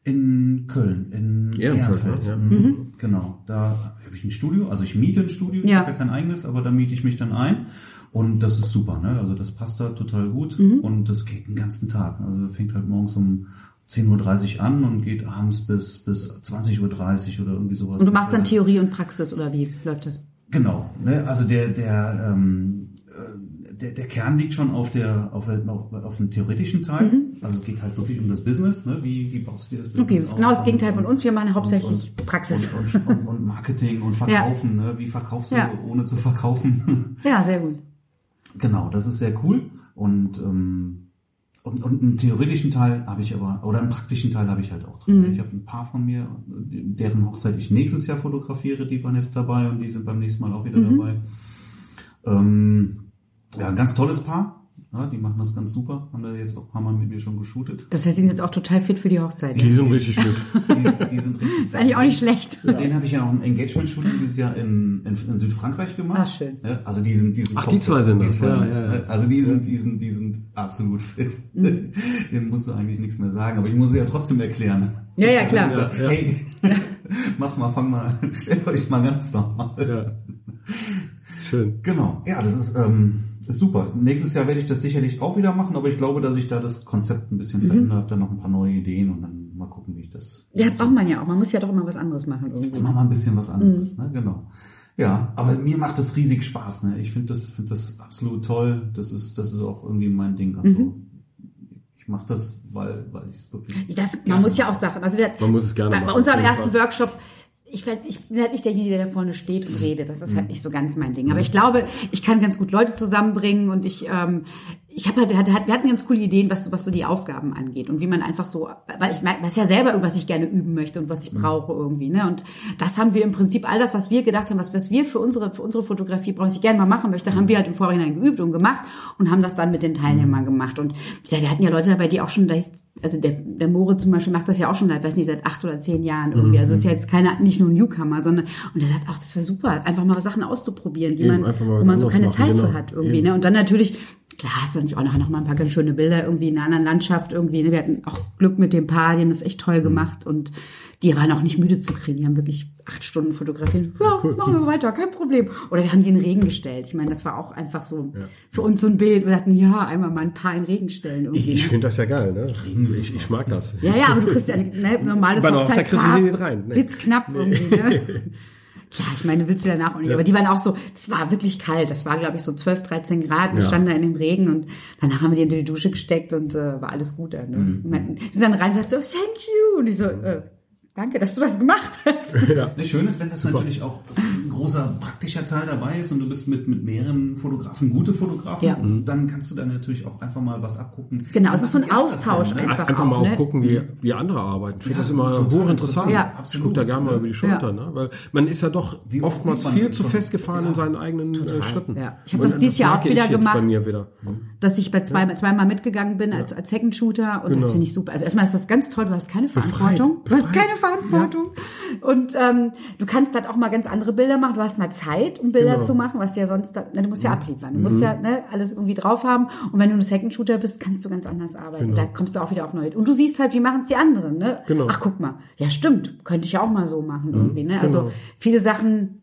in Köln, in Ehrenfeld, Ehrenfeld. ne? Ja. Mhm. Genau, da habe ich ein Studio, also ich miete ein Studio, ich Ja. habe ja kein eigenes, aber da miete ich mich dann ein und das ist super, ne? Also das passt da total gut Mhm. und das geht den ganzen Tag. Also fängt halt morgens um 10.30 Uhr an und geht abends bis, bis 20.30 Uhr oder irgendwie sowas. Und du machst dann Theorie und Praxis oder wie läuft das? Genau, ne? also der, der, ähm, äh, der, der Kern liegt schon auf der auf, auf, auf dem theoretischen Teil. Also es geht halt wirklich um das Business, ne? Wie, wie baust du dir das Business Okay, das ist genau das Und- Gegenteil von uns. Wir machen und- hauptsächlich und, Praxis. Und, und, und Marketing und Verkaufen, ne? Wie verkaufst du Ja. ohne zu verkaufen? Ja, sehr gut. genau, das ist sehr cool. Und, ähm, und, und einen theoretischen Teil habe ich aber, oder einen praktischen Teil habe ich halt auch Mhm. drin. Ich habe ein paar von mir, deren Hochzeit ich nächstes Jahr fotografiere, die waren jetzt dabei und die sind beim nächsten Mal auch wieder Mhm. dabei. Ähm, ja, ein ganz tolles Paar. Ja, die machen das ganz super. Haben da jetzt auch ein paar Mal mit mir schon geshootet. Das heißt, sie sind jetzt auch total fit für die Hochzeit. Die sind richtig gut. Die, die sind richtig. ist eigentlich auch nicht schlecht. Mit denen habe ich ja auch ein Engagement-Shooting dieses Jahr in, in, in Südfrankreich gemacht. Ah, schön. Ja, also die sind, die sind Ach, die zwei sind das. Ja, sind ja, ja. ne? Also die sind, die sind, die sind absolut fit. Mhm. Denen musst du eigentlich nichts mehr sagen, aber ich muss sie ja trotzdem erklären. Ja, ja, klar. Ich sag, Hey, mach mal, fang mal, stellt euch mal ganz normal. Ja. Schön. Genau. Ja, das ist, ähm, ist super. Nächstes Jahr werde ich das sicherlich auch wieder machen, aber ich glaube, dass ich da das Konzept ein bisschen Mhm. verändert habe, dann noch ein paar neue Ideen und dann mal gucken, wie ich das Ja, braucht man ja auch. Man muss ja doch immer was anderes machen irgendwie. immer mal ein bisschen was anderes, Mhm. ne? Genau. Ja, aber mir macht das riesig Spaß, ne? Ich finde das, finde das absolut toll. Das ist, das ist auch irgendwie mein Ding. Also, Mhm. ich mache das, weil, weil ich es wirklich. Das, man muss ja auch Sachen. Also wir, Man muss es gerne bei, bei machen, unserem auf jeden ersten Fall. Workshop, ich, ich bin halt nicht derjenige, der da vorne steht und redet. Das ist Mhm. halt nicht so ganz mein Ding. Aber ich glaube, ich kann ganz gut Leute zusammenbringen und ich, ähm, ich habe halt, wir hatten ganz coole Ideen, was, was so die Aufgaben angeht und wie man einfach so, weil ich mein, was ja selber irgendwas ich gerne üben möchte und was ich brauche irgendwie, ne? Und das haben wir im Prinzip all das, was wir gedacht haben, was, was wir für unsere, für unsere Fotografie brauchen, was ich gerne mal machen möchte, haben wir halt im Vorhinein geübt und gemacht und haben das dann mit den Teilnehmern gemacht. Und sag, wir hatten ja Leute dabei, die auch schon, also der, der Moritz zum Beispiel macht das ja auch schon, ich weiß nicht, seit acht oder zehn Jahren irgendwie. Also ist ja jetzt keiner, nicht nur ein Newcomer, sondern, und er sagt, ach, das wäre super, einfach mal Sachen auszuprobieren, die Eben, man, wo man so keine machen, Zeit für genau. hat irgendwie, Eben. ne? Und dann natürlich, klar hast du natürlich auch nachher noch mal ein paar ganz schöne Bilder irgendwie in einer anderen Landschaft irgendwie, ne? Wir hatten auch Glück mit dem Paar, die haben das echt toll gemacht und die waren auch nicht müde zu kriegen, die haben wirklich acht Stunden fotografiert. Ja, machen wir weiter, kein Problem. Oder wir haben die in den Regen gestellt. Ich meine, das war auch einfach so für uns so ein Bild. Wir dachten, ja, einmal mal ein Paar in den Regen stellen irgendwie. Ich, ne? finde das ja geil, ne? Ich, ich mag das. Ja, ja, aber du kriegst ja ne, normales Bei einer Hochzeit kriegst du Hochzeitspaar, die nicht rein, ne? blitzknapp irgendwie, ne? Klar, ich meine, willst du danach auch nicht. Aber die waren auch so, es war wirklich kalt. Das war, glaube ich, so 12, 13 Grad. Wir Ja. standen da in dem Regen und danach haben wir die in die Dusche gesteckt und äh, war alles gut. Ne? Mhm. Die sind dann rein und sagten so, thank you. Und ich so, äh, danke, dass du das gemacht hast. Ja. Ne, schön ist, wenn das natürlich auch großer praktischer Teil dabei ist und du bist mit, mit mehreren Fotografen, gute Fotografen, Ja. und dann kannst du dann natürlich auch einfach mal was abgucken. Genau, es ist so ein Austausch denn, ne? einfach. Einfach mal auch, auch ne? gucken, wie, wie andere arbeiten. Ich finde Ja, das immer total hochinteressant. interessant. Ja. Ich gucke da gerne mal über die Schulter, Ja. ne? weil man ist ja doch Wie oft oftmals viel zu festgefahren Ja, in seinen eigenen äh, Schritten. Ja. Ich habe das dieses Jahr auch wieder gemacht. Bei mir wieder. dass ich bei zwei, zweimal mitgegangen bin als, als Second Shooter und das Genau. finde ich super. Also erstmal ist das ganz toll, du hast keine Verantwortung. Du hast keine Verantwortung. Und ähm, du kannst dann auch mal ganz andere Bilder machen. Du hast mal Zeit, um Bilder Genau. zu machen, was ja sonst, da, na, du musst ja abliefern. Du musst ja ne, alles irgendwie drauf haben. Und wenn du ein Second Shooter bist, kannst du ganz anders arbeiten. Da kommst du auch wieder auf neue. Und du siehst halt, wie machen es die anderen. Ne? Genau. Ach, guck mal. Ja, stimmt. Könnte ich ja auch mal so machen irgendwie. Ne? Also genau. viele Sachen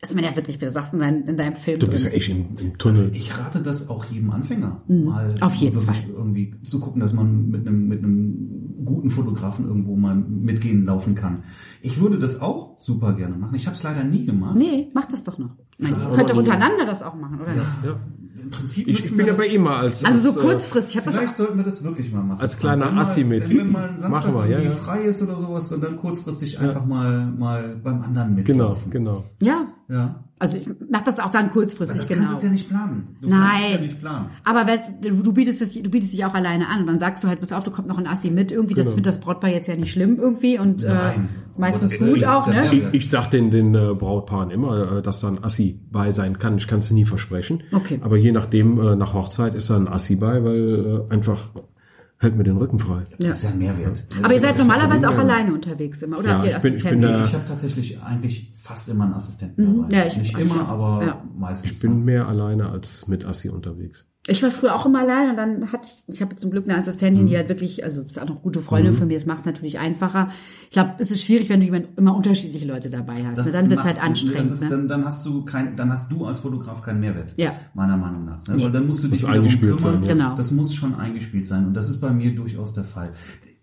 ist man ja wirklich, wie du sagst, in, dein, in deinem Film Du drin. bist ja echt im, im Tunnel. Ich rate das auch jedem Anfänger, mal Auf jeden wirklich Fall. irgendwie zu gucken, dass man mit einem, mit einem guten Fotografen irgendwo mal mitgehen laufen kann. Ich würde das auch super gerne machen. Ich habe es leider nie gemacht. Nee, mach das doch noch. Ich meine, ihr aber könnt doch so- untereinander das auch machen, oder nicht? Ja. im Prinzip Ich, ich bin ja bei ihm mal als, Also so als, äh, kurzfristig. Ich habe das Vielleicht sollten wir das wirklich mal machen. Als kleiner mal- Assi mit. Wenn wir mal einen Samstag Machen wir, ja, ja. frei ist oder sowas und dann kurzfristig einfach mal, mal beim anderen mit. Genau, genau. ja. Ja. Also ich mache das auch dann kurzfristig, Das genau. kannst du ja nicht planen. Du Nein. kannst es ja nicht planen. Aber du, bietest es, du bietest dich auch alleine an und dann sagst du halt, pass auf, du kommt noch ein Assi mit irgendwie. Das findet das Brautpaar jetzt ja nicht schlimm irgendwie und äh, Nein. meistens Aber das- gut das auch, ne? Mehrwert. Ich sag den, den äh, Brautpaaren immer, äh, dass da ein Assi bei sein kann. Ich kann es nie versprechen. Okay. Aber je nachdem, äh, nach Hochzeit ist da ein Assi bei, weil äh, einfach hält mir den Rücken frei. Ja. Das ist ja ein Mehrwert. Aber ihr seid normalerweise auch alleine unterwegs immer, oder Ja, habt ihr ich bin- ich Assistenten? bin Ich habe tatsächlich eigentlich fast immer einen Assistenten dabei. Ja, ich- nicht ich immer, aber Ja. meistens. Ich bin mehr alleine als mit Assi unterwegs. Ich war früher auch immer allein und dann hat, ich habe zum Glück eine Assistentin, die halt wirklich, also ist auch noch gute Freundin von mir, das macht es natürlich einfacher. Ich glaube, es ist schwierig, wenn du jemand, immer unterschiedliche Leute dabei hast. Ne? Dann wird es halt anstrengend. Ist, ne? dann, dann hast du kein, dann hast du als Fotograf keinen Mehrwert. Ja. Meiner Meinung nach. Ne? Weil dann musst du dich Muss eingespielt kümmern. sein, ja. Genau. Das muss schon eingespielt sein. Und das ist bei mir durchaus der Fall.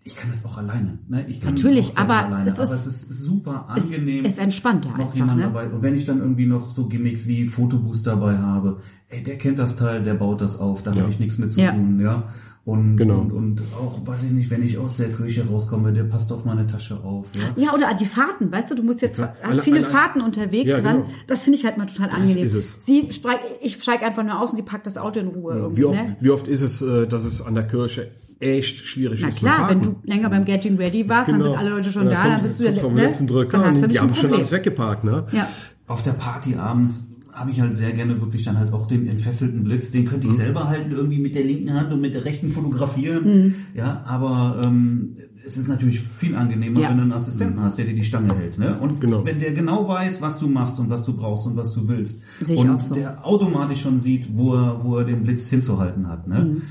Ich kann das auch alleine. Ne? Ich kann Natürlich, aber alleine, es ist- aber es ist super es angenehm. ist entspannter noch einfach, jemand ne? dabei. Und wenn ich dann irgendwie noch so Gimmicks wie Fotoboost dabei habe, ey, der kennt das Teil, der baut das auf, da habe ich nichts mit zu Ja. tun, ja. Und, Genau. und, und auch, weiß ich nicht, wenn ich aus der Kirche rauskomme, der passt auf meine Tasche auf, ja. Ja, oder die Fahrten, weißt du, du musst jetzt, Ja, hast alle- viele alle- Fahrten unterwegs Ja, und dann, genau. das finde ich halt mal total angenehm. ist es. Sie steigt, ich steige einfach nur aus und sie packt das Auto in Ruhe irgendwie, Wie oft, ne? wie oft ist es, äh, dass es an der Kirche echt schwierig Na ist? klar, mit wenn du länger beim Getting Ready warst, dann Genau. sind alle Leute schon da, kommt- dann bist du auf ne? letzten Drücker dann hast du die ein haben schon alles weggeparkt, ne? Ja. Auf der Party abends habe ich halt sehr gerne wirklich dann halt auch den entfesselten Blitz, den könnte ich Mhm. selber halten, irgendwie mit der linken Hand und mit der rechten fotografieren. Ja, aber ähm, es ist natürlich viel angenehmer, Ja. wenn du einen Assistenten hast, der dir die Stange hält. Ne? Und Genau. wenn der genau weiß, was du machst und was du brauchst und was du willst. Sehe ich und auch so. der automatisch schon sieht, wo er, wo er den Blitz hinzuhalten hat. Ne? Mhm.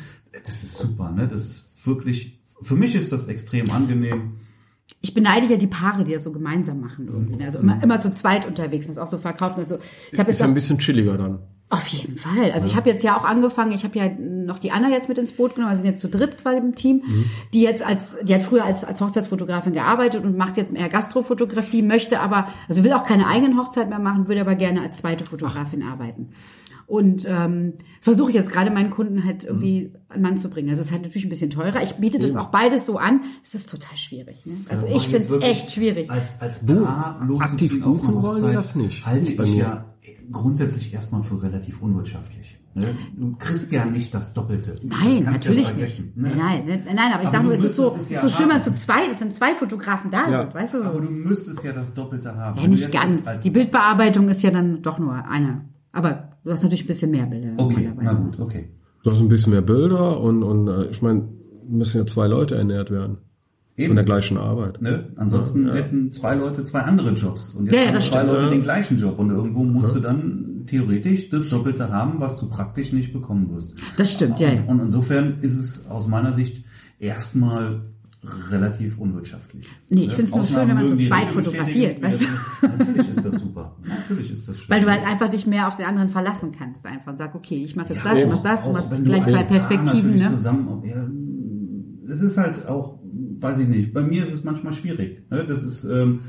Das ist super, ne? Das ist wirklich, für mich ist das extrem angenehm. Ich beneide ja die Paare, die das so gemeinsam machen irgendwie. ne? Also immer, immer zu zweit unterwegs, das auch so verkaufen. Also ich habe Ist jetzt ja auch, ein bisschen chilliger dann. auf jeden Fall. Also ich habe jetzt ja auch angefangen, ich habe ja noch die Anna jetzt mit ins Boot genommen, wir sind jetzt zu dritt quasi im Team, die jetzt als, die hat früher als, als Hochzeitsfotografin gearbeitet und macht jetzt mehr Gastrofotografie, möchte aber, also will auch keine eigenen Hochzeit mehr machen, würde aber gerne als zweite Fotografin arbeiten. Und ähm, versuche ich jetzt gerade meinen Kunden halt irgendwie an Mann zu bringen. Also es ist halt natürlich ein bisschen teurer. Ich biete das auch beides so an. Es ist total schwierig. Ne? Also ich Aber finde jetzt es echt schwierig. Als, als Du, Paar loszuziehen aktiv buchen wollen die Hochzeit, das nicht. Halte Bei ich mir. ja grundsätzlich erstmal für relativ unwirtschaftlich. Ne? Du kriegst ja nicht das Doppelte. Das Nein, ja natürlich vergessen, nicht. Ne? Nein, nein, nein, aber ich sage nur, es ist so, es es ja ist so schön, wenn zu zwei, dass wenn zwei Fotografen da Ja. sind, weißt du so. Aber du müsstest ja das Doppelte haben. Ja, nicht ganz. Die Bildbearbeitung ist ja dann doch nur eine. Aber du hast natürlich ein bisschen mehr Bilder. Okay, na gut, okay. Du hast ein bisschen mehr Bilder und, und äh, ich meine, müssen ja zwei Leute ernährt werden. Eben. Von der gleichen Arbeit. Ne? Ansonsten hätten zwei Leute zwei andere Jobs. Und jetzt Ja, ja, haben das zwei stimmt. Leute den gleichen Job. Und irgendwo musst du dann theoretisch das Doppelte haben, was du praktisch nicht bekommen wirst. Das stimmt, ja, ja. Und insofern ist es aus meiner Sicht erstmal relativ unwirtschaftlich. Nee, ich find's nur Ausnahmen schön, wenn man die zweit fotografiert, weißt Natürlich ist das super. Natürlich ist das schön. Weil du halt einfach dich mehr auf den anderen verlassen kannst einfach und sag, okay, ich mache jetzt das, auch- du machst das, du auch machst gleich zwei Perspektiven, ne? Zusammen, ja, es ist halt auch, weiß ich nicht, bei mir ist es manchmal schwierig. Ne? Das ist, ähm,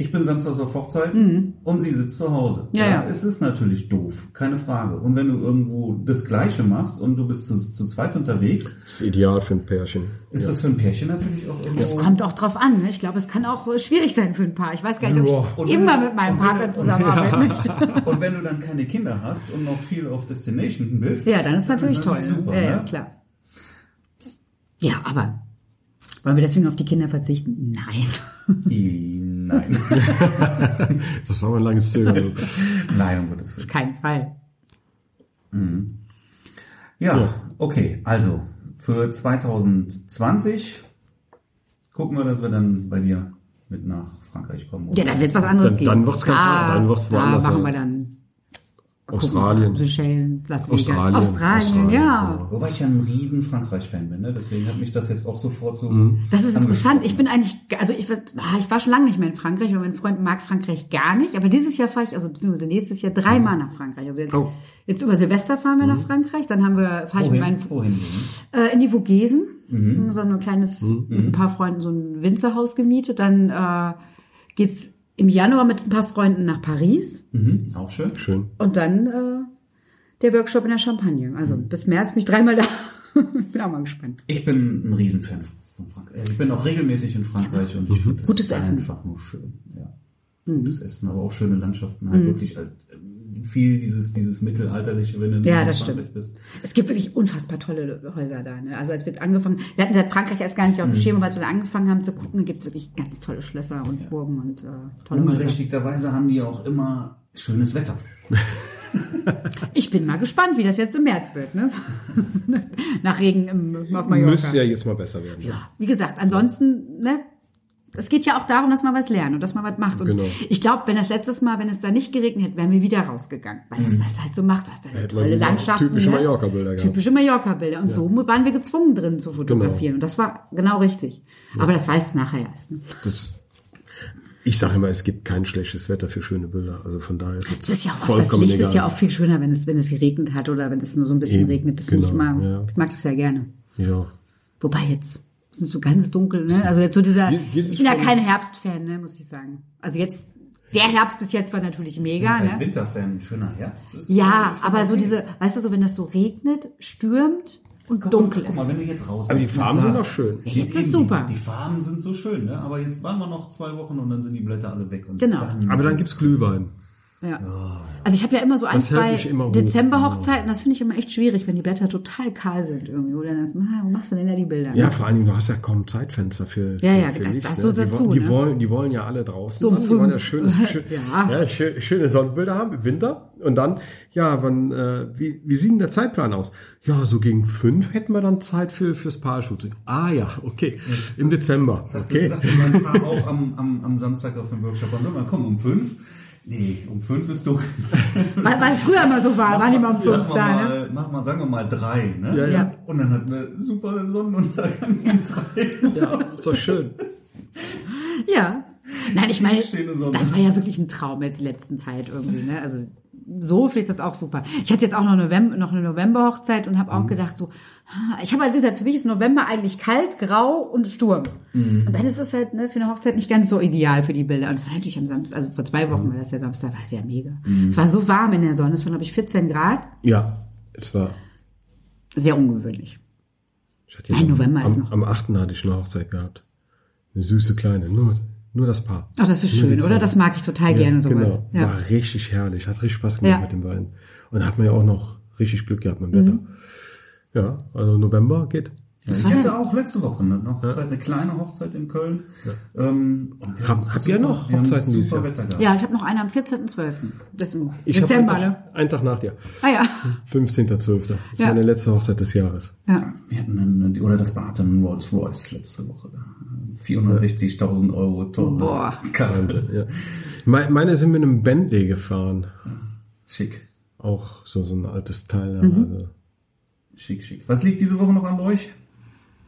ich bin samstags auf Hochzeit und sie sitzt zu Hause. Mhm. Ja, ja. Es ist natürlich doof, keine Frage. Und wenn du irgendwo das Gleiche machst und du bist zu, zu zweit unterwegs, Das ist ideal für ein Pärchen. ist das für ein Pärchen natürlich auch irgendwo... Kommt auch drauf an, ne? Ich glaube, es kann auch äh, schwierig sein für ein Paar. Ich weiß gar nicht, ob Ja. ich immer du- mit meinem Partner zusammenarbeiten möchte. Und wenn du dann keine Kinder hast und noch viel auf Destination bist, Ja, dann ist natürlich toll. super, ja, ja, ne? klar. Ja, aber wollen wir deswegen auf die Kinder verzichten? Nein. Nein. Das war mal ein langes Zögern. Nein, um Gottes Willen. Auf keinen Fall. Ja, okay. Also für 2020 gucken wir, dass wir dann bei dir mit nach Frankreich kommen. Ja, dann wird's was anderes Dann- geben. dann wird's ganz- da, dann wird's Da woanders machen wir dann Australien. Seychellen, Las Vegas. Australien. Australien, Australien, ja. Wobei ich ja ein riesen Frankreich-Fan bin, ne? deswegen hat mich das jetzt auch sofort so. Das ist interessant. Ich bin eigentlich, also ich, war- ah, ich war schon lange nicht mehr in Frankreich, weil mein Freund mag Frankreich gar nicht. Aber dieses Jahr fahre ich, also beziehungsweise nächstes Jahr dreimal nach Frankreich. Also jetzt, Oh. jetzt über Silvester fahren wir nach Frankreich. Dann haben wir, fahre ich mit meinen, Wohin? Wohin? äh, in die Vogesen. Mhm. So ein kleines, mit ein paar Freunden so ein Winzerhaus gemietet. Dann äh, geht's im Januar mit ein paar Freunden nach Paris. Mhm. Auch schön. Schön. Und dann äh, der Workshop in der Champagne. Also bis März bin ich dreimal da. bin auch mal gespannt. Ich bin ein Riesenfan von Frankreich. Ich bin auch regelmäßig in Frankreich und ich finde das Gutes ist Essen. einfach nur schön. Ja. Gutes Essen, aber auch schöne Landschaften. Halt wirklich äh, viel dieses, dieses mittelalterliche, wenn du Ja, in das stimmt. bist. Es gibt wirklich unfassbar tolle Häuser da. Ne? Also als wir jetzt angefangen, wir hatten seit Frankreich erst gar nicht auf Mhm. dem Schirm, aber als wir angefangen haben zu gucken, gibt es wirklich ganz tolle Schlösser und Burgen und äh, tolle Häuser. Ungerechtigterweise haben die auch immer schönes Wetter. Ich bin mal gespannt, wie das jetzt im März wird. Ne? Nach Regen im, auf Mallorca. Müsste ja jetzt mal besser werden. Ja, wie gesagt, ansonsten, ne, es geht ja auch darum, dass man was lernt und dass man was macht. Und Genau. ich glaube, wenn das letztes Mal, wenn es da nicht geregnet hätte, wären wir wieder rausgegangen. Weil das was halt so macht, du hast da man tolle wieder Landschaften. typische ne? Mallorca-Bilder. Typische Mallorca-Bilder. Und so waren wir gezwungen drin zu fotografieren. Und das war genau richtig. Aber das weißt du nachher erst. Ne? Das, ich sage immer, es gibt kein schlechtes Wetter für schöne Bilder. Also von daher ist es Das ist ja auch, oft- das vollkommen Licht ist egal. ja auch viel schöner, wenn es, wenn es geregnet hat oder wenn es nur so ein bisschen Eben, regnet. Finde ich, genau, mal, ja. ich mag das ja gerne. Ja. Wobei jetzt ist es so ganz dunkel, ne? Also jetzt so dieser, ich bin ja kein Herbstfan, ne, muss ich sagen. Also jetzt, der Herbst bis jetzt war natürlich mega, Ein ne? Winterfan, ein schöner Herbst. ist Ja, schon aber so diese, weißt du, so wenn das so regnet, stürmt und dunkel Guck ist. mal, wenn du jetzt raus Aber die Farben sind doch schön. Die- Jetzt ist super. Die, die Farben sind so schön, ne? Aber jetzt waren wir noch zwei Wochen und dann sind die Blätter alle weg. Und Genau. Aber dann gibt's Glühwein. Ja. Also ich habe ja immer so ein, zwei. Dezember-Hochzeiten, das finde ich immer echt schwierig, wenn die Blätter total kahl sind irgendwie. Oder das, ah, wo machst du denn da die Bilder? Ja, vor allen Dingen, du hast ja kaum Zeitfenster für, für Ja, ja, für das- Licht, das ne? so die, dazu, die, ne? wollen, die wollen ja alle draußen So. Die wollen ja schöne, schön, Ja. ja. schö- schöne Sonnenbilder haben im Winter. Und dann, ja, wann, äh, wie, wie sieht denn der Zeitplan aus? Ja, so gegen fünf hätten wir dann Zeit für fürs Paar-Shooting. Ah ja, okay. Im Dezember. Sagte, Okay. sagte mein Paar auch am, am, am Samstag auf dem Workshop. Wann soll man kommen? Um fünf? Nee, um fünf ist dunkel. Weil, weil es früher immer so war, waren die mal um fünf mal, da, ne? mal, mach mal, sagen wir mal drei, ne? Ja, ja. Und dann hatten wir super Sonnenuntergang um drei. Ja, ist doch schön. Ja. Nein, ich meine, das war ja wirklich ein Traum jetzt die letzten Zeit irgendwie, ne? Also so finde ich das auch super. Ich hatte jetzt auch noch, November, noch eine November-Hochzeit und Mhm. habe auch gedacht so, ich habe halt gesagt, für mich ist November eigentlich kalt, grau und Sturm. Mhm. Und dann ist es halt ne, für eine Hochzeit nicht ganz so ideal für die Bilder. Und es war natürlich am Samstag, also vor zwei Mhm. Wochen war das der Samstag, war es ja mega. Es war so warm in der Sonne, es waren glaube ich 14 Grad, Ja, es war. sehr ungewöhnlich. Ich hatte Nein, am- November ist am, noch. Am 8. hatte ich eine Hochzeit gehabt. Eine süße kleine, nur, nur das Paar. Ach, das ist Nur schön, oder? Das mag ich total gerne sowas. Genau, Ja. war richtig herrlich, hat richtig Spaß gemacht Ja. mit den beiden. Und hat man ja auch noch richtig Glück gehabt mit dem Wetter. Mhm. Ja, also November geht. Ich hatte auch letzte Woche eine Hochzeit, eine kleine Hochzeit in Köln. Ähm, und wir Hab- haben habt ihr noch wir haben Hochzeiten dieses Jahr? Wetter gehabt. Ja, ich habe noch eine am 14.12. Das ist im Ich hab Dezember, einen ne? Tag, einen Tag nach dir. Ah ja. 15.12. Das ist Ja. meine letzte Hochzeit des Jahres. ja. Wir hatten einen, oder das hatte einen Rolls Royce letzte Woche. 460.000 Euro teure Boah. Karre. Ja. Me- Meine sind mit einem Bentley gefahren. Schick, Auch so, so ein altes Teil. ja, Mhm. Also, schick, schick. Was liegt diese Woche noch an euch?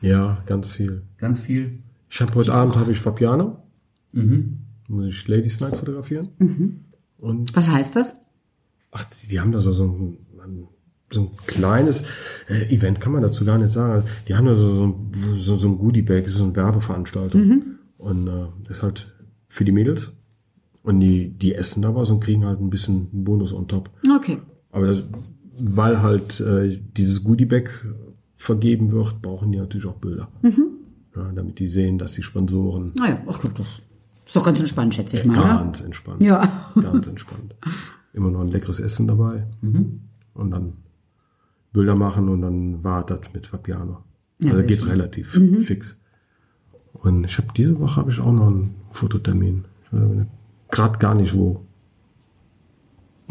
ja, ganz viel. Ganz viel. Ich habe heute Abend habe ich Fabiano. Mhm. Muss ich Ladies Night fotografieren. Und Was heißt das? ach, die, die haben da so, so ein, so ein kleines äh, Event, kann man dazu gar nicht sagen. Die haben da so, so, ein- so, so ein Goodie-Bag, so eine Werbeveranstaltung. Und äh, das ist halt für die Mädels. Und die, die essen da was und kriegen halt ein bisschen Bonus on top. Okay. Aber das, weil halt äh, dieses Goodie-Bag vergeben wird, brauchen die natürlich auch Bilder. Ja, damit die sehen, dass die Sponsoren Naja, ach gut, das ist doch ganz entspannt, schätze ich mal. Ne? ganz entspannt. Ja. Ganz entspannt. Immer noch ein leckeres Essen dabei. Und dann Bilder machen und dann war das mit Fabiano. Ja, also geht schön. Mhm. relativ fix. Und ich habe diese Woche habe ich auch noch einen Fototermin. Gerade gar nicht wo.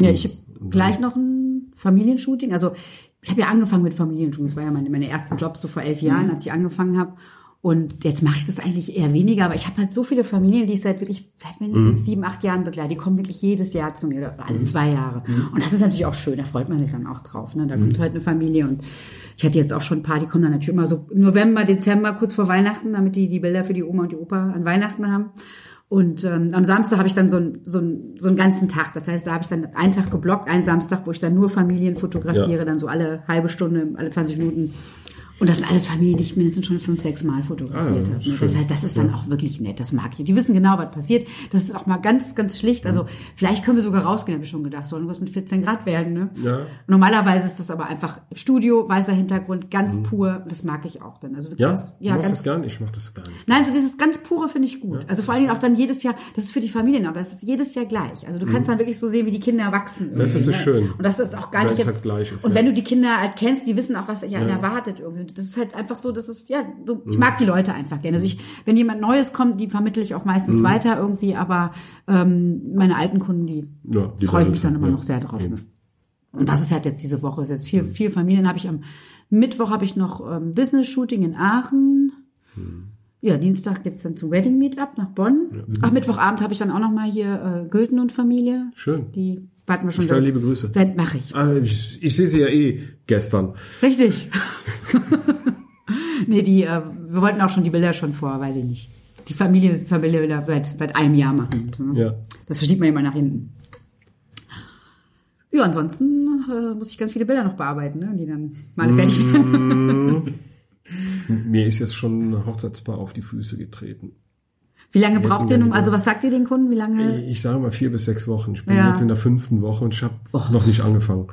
Ja, ich habe gleich noch ein Familienshooting. Also ich habe ja angefangen mit Familienshooting. Das war ja meine, meine ersten Jobs so vor elf Jahren, als ich angefangen habe. Und jetzt mache ich das eigentlich eher weniger, aber ich habe halt so viele Familien, die ich seit wirklich seit mindestens sieben, acht Jahren begleite. Die kommen wirklich jedes Jahr zu mir oder alle zwei Jahre. Und das ist natürlich auch schön, da freut man sich dann auch drauf. Ne? Da kommt heute eine Familie und ich hatte jetzt auch schon ein paar, die kommen dann natürlich immer so im November, Dezember, kurz vor Weihnachten, damit die die Bilder für die Oma und die Opa an Weihnachten haben. Und ähm, am Samstag habe ich dann so, ein, so, ein, so einen ganzen Tag. Das heißt, da habe ich dann einen Tag geblockt, einen Samstag, wo ich dann nur Familien fotografiere, Ja. dann so alle halbe Stunde, alle 20 Minuten. Und das sind alles Familien, die ich mindestens schon fünf, sechs Mal fotografiert Ah, habe. Das heißt, das ist dann auch wirklich nett. Das mag ich. Die wissen genau, was passiert. Das ist auch mal ganz, ganz schlicht. Also vielleicht können wir sogar rausgehen, habe ich schon gedacht. Soll irgendwas mit 14 Grad werden. Ne? Ja. Normalerweise ist das aber einfach im Studio, weißer Hintergrund, ganz pur. Das mag ich auch dann. Also wirklich Ja, das, ja ganz, das gar nicht, ich mach das gar nicht. Nein, so dieses ganz pure finde ich gut. Also vor allen Dingen auch dann jedes Jahr, das ist für die Familien, aber das ist jedes Jahr gleich. Also du kannst dann wirklich so sehen, wie die Kinder wachsen. Mhm. Das ist so ne? schön. Und das ist auch gar Weil nicht es jetzt. halt gleich ist, und ja. wenn du die Kinder halt kennst, die wissen auch, was sich einen erwartet irgendwie. Das ist halt einfach so, das ist, ja, du, ich mag die Leute einfach gerne. Also ich, wenn jemand Neues kommt, die vermittle ich auch meistens Mhm. weiter irgendwie, aber ähm, meine alten Kunden, die, Ja, die freue ich mich dann so, immer ja. noch sehr drauf. Eben. Ne? Und das ist halt jetzt diese Woche, ist jetzt viel, viel Familien habe ich am Mittwoch habe ich noch ähm, Business-Shooting in Aachen. Ja, Dienstag geht's dann zum Wedding Meetup nach Bonn. Ach, Mittwochabend habe ich dann auch noch mal hier äh, Gülten und Familie. Schön. Die warten wir schon Stell seit, liebe Grüße. Seit mache ich. Ah, ich, ich sehe sie ja eh gestern. Richtig. nee, die, äh, wir wollten auch schon die Bilder schon vor, weiß ich nicht. Die Familie, die Familie will seit, seit einem Jahr machen. Ne? Ja. Das verschiebt man immer nach hinten. Ja, ansonsten äh, muss ich ganz viele Bilder noch bearbeiten, ne? die dann mal fertig werden. Mir ist jetzt schon ein Hochzeitspaar auf die Füße getreten. Wie lange braucht ihr nun? Also was sagt ihr den Kunden? Wie lange? Ich sage mal vier bis sechs Wochen. Ich bin Ja. jetzt in der fünften Woche und ich habe noch nicht angefangen.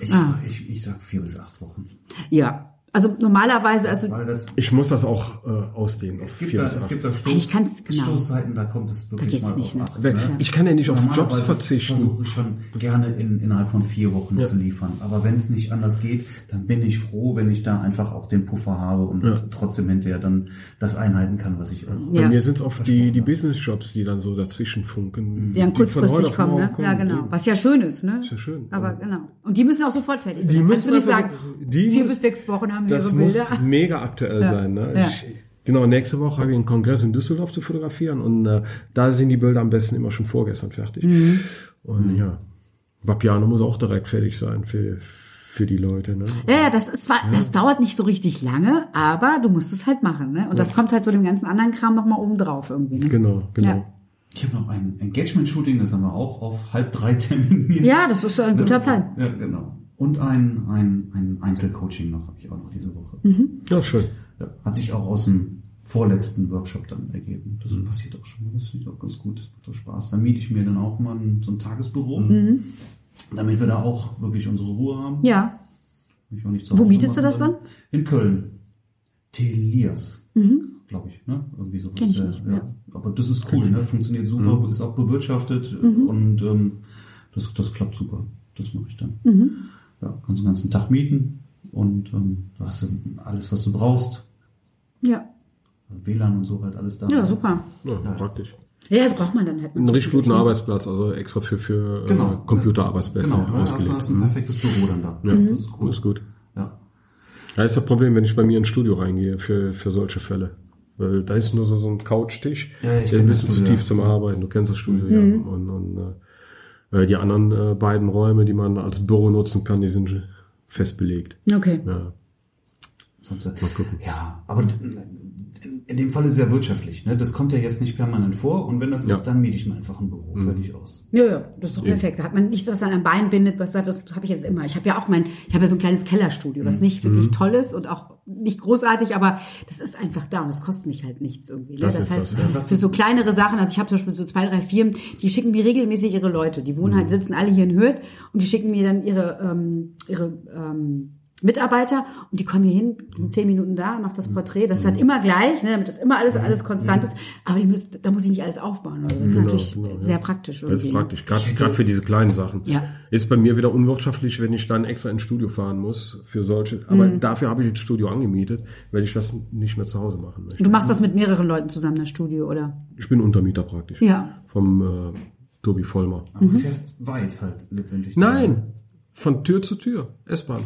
Ich, Ah. ich, ich sag vier bis acht Wochen. Ja. Also normalerweise, also Weil das Ich muss das auch äh, ausdehnen auf es gibt da, es gibt da Ich Stoß, kann's- genau. Stoßzeiten, da kommt es wirklich geht's mal nicht, auf ne? acht. Wenn- ne? Ich kann ja nicht auf Jobs verzichten. versuche ich schon gerne in, innerhalb von vier Wochen zu liefern. Aber wenn es nicht anders geht, dann bin ich froh, wenn ich da einfach auch den Puffer habe und trotzdem hinterher dann das einhalten kann, was ich. Ja. Bei mir sind es oft die, die Business-Jobs, die dann so dazwischen funken. die dann kurzfristig kommen, ne? morgen Ja, genau. Was ja schön ist, ne? Ist ja schön. Aber genau. Und die müssen auch sofort fertig sein. Die kannst du müssen nicht sagen, die vier bis sechs Wochen haben sie Das muss Bilder. mega aktuell sein. Ne? Ja. Ich, genau, nächste Woche habe ich einen Kongress in Düsseldorf zu fotografieren und äh, da sind die Bilder am besten immer schon vorgestern fertig. Mhm. Und ja, Vapiano muss auch direkt fertig sein für, für die Leute. Ne? Ja, ja, das ist zwar, das dauert nicht so richtig lange, aber du musst es halt machen, ne? Und das kommt halt so dem ganzen anderen Kram noch mal oben drauf irgendwie, ne? Genau, genau. Ja. Ich habe noch ein Engagement-Shooting, das haben wir auch auf halb drei terminiert. Ja, das ist ein guter Plan. Ja, genau. Und ein, ein, ein Einzelcoaching noch, habe ich auch noch diese Woche. Mhm. Ja, schön. Ja, hat sich auch aus dem vorletzten Workshop dann ergeben. Das Mhm. passiert auch schon mal. Das finde ich auch ganz gut. Das macht auch Spaß. Da miete ich mir dann auch mal ein, so ein Tagesbüro, damit wir da auch wirklich unsere Ruhe haben. Mhm. Ja. Mich auch nicht zu Wo mietest du das dann? In Köln. Telias. Glaube ich, ne? Irgendwie sowas. Mhm. Kenn ich ja, nicht, ja. ja. Mhm. Aber das ist cool, ne? Funktioniert super, ist auch bewirtschaftet und ähm, das, das klappt super. Das mache ich dann. Mhm. Ja, kannst den ganzen Tag mieten und ähm, du hast alles, was du brauchst. Ja. WLAN und so halt alles da. Ja, super. Ja, praktisch. Ja, das braucht man dann halt. Einen richtig guten Arbeitsplatz, also extra für, für Genau. äh, Computerarbeitsplätze Genau, ausgelegt. hast ein perfektes Büro dann da. Ja, Mhm. Das ist cool. Das ist gut. Ja. Da ist das Problem, wenn ich bei mir ins Studio reingehe für, für solche Fälle. Weil da ist nur so, so ein Couchtisch, Ja, ich der ein bisschen zu tief ja. zum Arbeiten. Du kennst das Studio Mhm. ja. Und, und äh, die anderen äh, beiden Räume, die man als Büro nutzen kann, die sind fest belegt. Okay. Ja. Sonst, äh, Mal gucken. Ja, aber in, in dem Fall ist es ja wirtschaftlich. Ne? Das kommt ja jetzt nicht permanent vor und wenn das Ja. ist, dann miete ich mir einfach ein Büro fertig aus. Ja, ja, das ist doch perfekt. Da hat man nichts, was an einem Bein bindet, was sagt, das habe ich jetzt immer. Ich habe ja auch mein, ich habe ja so ein kleines Kellerstudio, was nicht wirklich toll ist und auch nicht großartig, aber das ist einfach da und das kostet mich halt nichts irgendwie. Ne? Das Das, ist heißt, das, ja. für so kleinere Sachen, also ich habe zum Beispiel so zwei, drei Firmen, die schicken mir regelmäßig ihre Leute. Die wohnen halt, sitzen alle hier in Hürth und die schicken mir dann ihre, ähm, ihre ähm, Mitarbeiter und die kommen hier hin, sind zehn Minuten da, macht das Porträt. Das ist halt immer gleich, ne, damit das immer alles alles konstant ist. Aber die müssen, da muss ich nicht alles aufbauen. Also das ist natürlich genau, ja. sehr praktisch. Das ist irgendwie. praktisch, gerade gerade für diese kleinen Sachen. Ja. Ist bei mir wieder unwirtschaftlich, wenn ich dann extra ins Studio fahren muss für solche. Aber Mhm. dafür habe ich das Studio angemietet, weil ich das nicht mehr zu Hause machen möchte. Du machst das mit mehreren Leuten zusammen, das Studio, oder? Ich bin Untermieter praktisch. Ja. Vom äh, Tobi Vollmer. Aber Mhm. du fährst weit halt letztendlich. Nein, von Tür zu Tür, S-Bahn.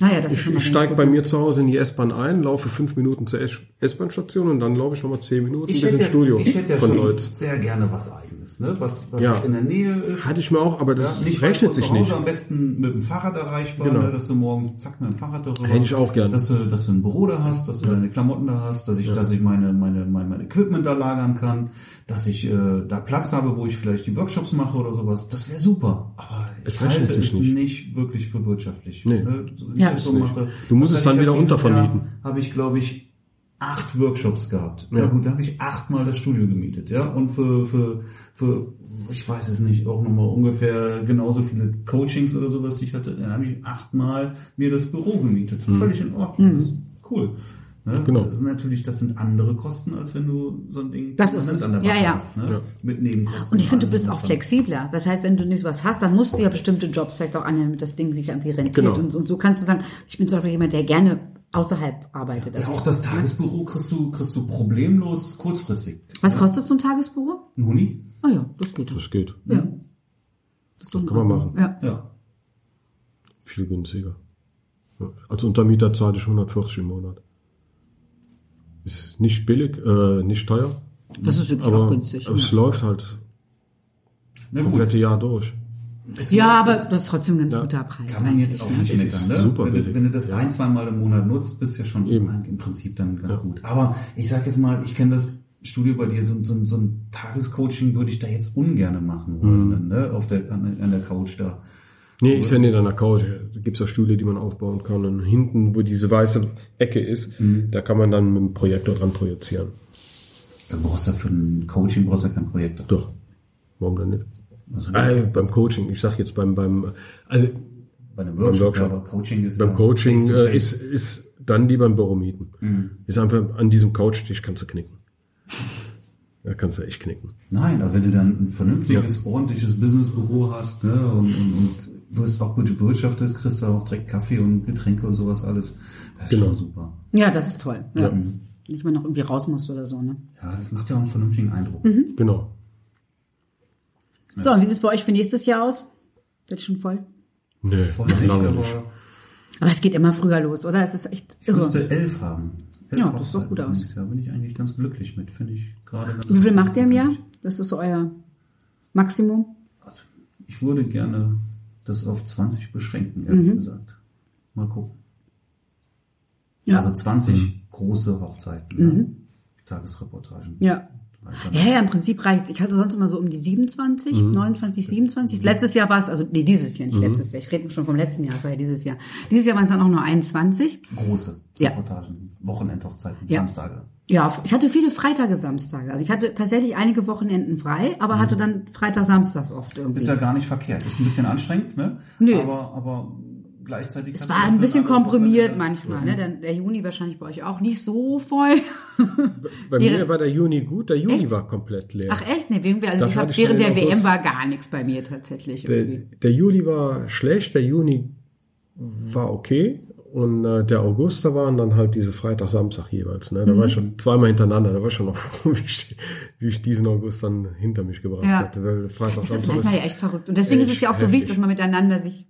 Naja, das ist Ich, ich steige bei mir zu Hause in die S-Bahn ein, laufe fünf Minuten zur S-Bahn-Station und dann laufe ich nochmal zehn Minuten bis ins ja, Studio ich hätte ja von schon Leutz. sehr gerne was eigenes, ne? was, was Ja. in der Nähe ist. Hatte ich mir auch, aber das nicht weit rechnet sich zu Hause, nicht. Am besten mit dem Fahrrad erreichbar, Genau. ne, dass du morgens zack mit dem Fahrrad darüber. Hätte ich auch gern. Dass du, dass du ein Büro da hast, dass du deine Klamotten da hast, dass ich, dass ich meine, meine, mein, mein Equipment da lagern kann, dass ich äh, da Platz habe, wo ich vielleicht die Workshops mache oder sowas. Das wäre super. Aber Es ich rechnet halte sich es nicht. nicht. wirklich für wirtschaftlich. Nee. Ne? Ja. ich das so Nicht. mache. Du musst es dann wieder untervermieten. Habe ich, glaube ich, acht Workshops gehabt. Ja, Ja. gut, da habe ich achtmal das Studio gemietet, ja. Und für, für, für, ich weiß es nicht, auch nochmal ungefähr genauso viele Coachings oder sowas, die ich hatte, dann habe ich achtmal mir das Büro gemietet. Völlig in Ordnung. Das ist cool. Ne? Genau. Das ist natürlich, das sind andere Kosten, als wenn du so ein Ding Das ist es. an der Ja, Backe ja. hast, ne? Ja. Mit Nebenkosten. Und ich finde, du bist auch flexibler. Das heißt, wenn du nicht was hast, dann musst du ja bestimmte Jobs vielleicht auch annehmen, damit das Ding sich irgendwie rentiert. Genau. Und, und so kannst du sagen, ich bin zum Beispiel jemand, der gerne außerhalb arbeitet. Ja, Also, auch das Tagesbüro kriegst du, kriegst du problemlos kurzfristig. was kostet so ein Tagesbüro? Ein Huni? Ah ja, das geht. Das geht. Ja. Das ist kann man machen. Ja. Ja. Viel günstiger. Ja. Als Untermieter zahle ich 140 im Monat. Ist nicht billig, äh, nicht teuer, Das ist wirklich aber auch günstig. es läuft halt Na das komplette Jahr durch. Es Ja, aber das ist trotzdem ein ganz guter Preis. Kann man jetzt auch eigentlich, nicht ist meckern, ne? super wenn, du, billig. wenn du das ein, zwei Mal im Monat nutzt, bist ja schon Eben. im Prinzip dann ganz gut. Aber ich sag jetzt mal, ich kenne das Studio bei dir, so, so, so ein Tagescoaching würde ich da jetzt ungern machen wollen, ne? Auf der, an, an der Couch da. Nee, ist ja nicht an der Couch. Da gibt's ja Stühle, die man aufbauen kann. Und hinten, wo diese weiße Ecke ist, da kann man dann mit dem Projektor dran projizieren. Du brauchst ja für ein Coaching brauchst du ja kein Projekt. Doch. Warum denn nicht? Also, Äh, beim Coaching, ich sag jetzt beim, beim, also bei einem Workshop, Workshop. aber Coaching ist beim ja Coaching äh, ist, ist dann lieber ein Büro mieten. Ist einfach an diesem Couchtisch kannst du knicken. Da kannst du echt knicken. Nein, aber wenn du dann ein vernünftiges, ordentliches Businessbüro hast, ne, und, und, und wirst auch gut bewirtschaftest, kriegst du auch direkt Kaffee und Getränke und sowas alles. Das ist Genau. schon super. Ja, das ist toll. Ja. Nicht mal noch irgendwie raus musst oder so, ne? Ja, das macht ja auch einen vernünftigen Eindruck. Genau. So, und wie sieht es bei euch für nächstes Jahr aus? Wird schon voll? Nee, Voll nicht, lange aber nicht. Aber es geht immer früher los, oder? Es ist echt ich irre. müsste elf haben. Elf Ja, das sieht doch gut aus. nächstes Jahr bin ich eigentlich ganz glücklich mit, finde ich gerade ganz Wie viel macht ihr im Jahr? Das ist so euer Maximum? Also, ich würde gerne das auf 20 beschränken, ehrlich Mhm. gesagt. Mal gucken. Ja. Also 20 große Hochzeiten, ne? Tagesreportagen. Ja. Ja, ja, im Prinzip reicht Ich hatte sonst immer so um die 27, Mhm. 29, 27. Letztes Jahr war es, also nee, dieses Jahr, nicht letztes Jahr. Ich rede schon vom letzten Jahr, es war ja dieses Jahr. Dieses Jahr waren es dann auch nur 21. große Ja. Reportagen, Wochenendhochzeiten, Ja. Samstage. Ja, ich hatte viele Freitage, Samstage. Also ich hatte tatsächlich einige Wochenenden frei, aber hatte dann Freitag, Samstags oft irgendwie. Ist ja gar nicht verkehrt. Ist ein bisschen anstrengend, ne? Nö. Aber, aber gleichzeitig. Es war ein bisschen komprimiert Wochenende. manchmal, ne? Der, der Juni wahrscheinlich bei euch auch nicht so voll. Bei Wäre- mir war der Juni gut, der Juni Echt? war komplett leer. Ach echt? Ne, während, also ich während schon der WM war gar nichts bei mir tatsächlich der, irgendwie. der Juli war schlecht, der Juni war okay. Und äh, der August, da waren dann halt diese Freitag, Samstag jeweils. Ne? Da war ich schon zweimal hintereinander. Da war ich schon noch froh, wie ich, wie ich diesen August dann hinter mich gebracht Ja. hatte. Weil Freitag, Das ist Samstag manchmal ja echt verrückt. Und deswegen ist es ja auch so heftig. wichtig, dass man miteinander sich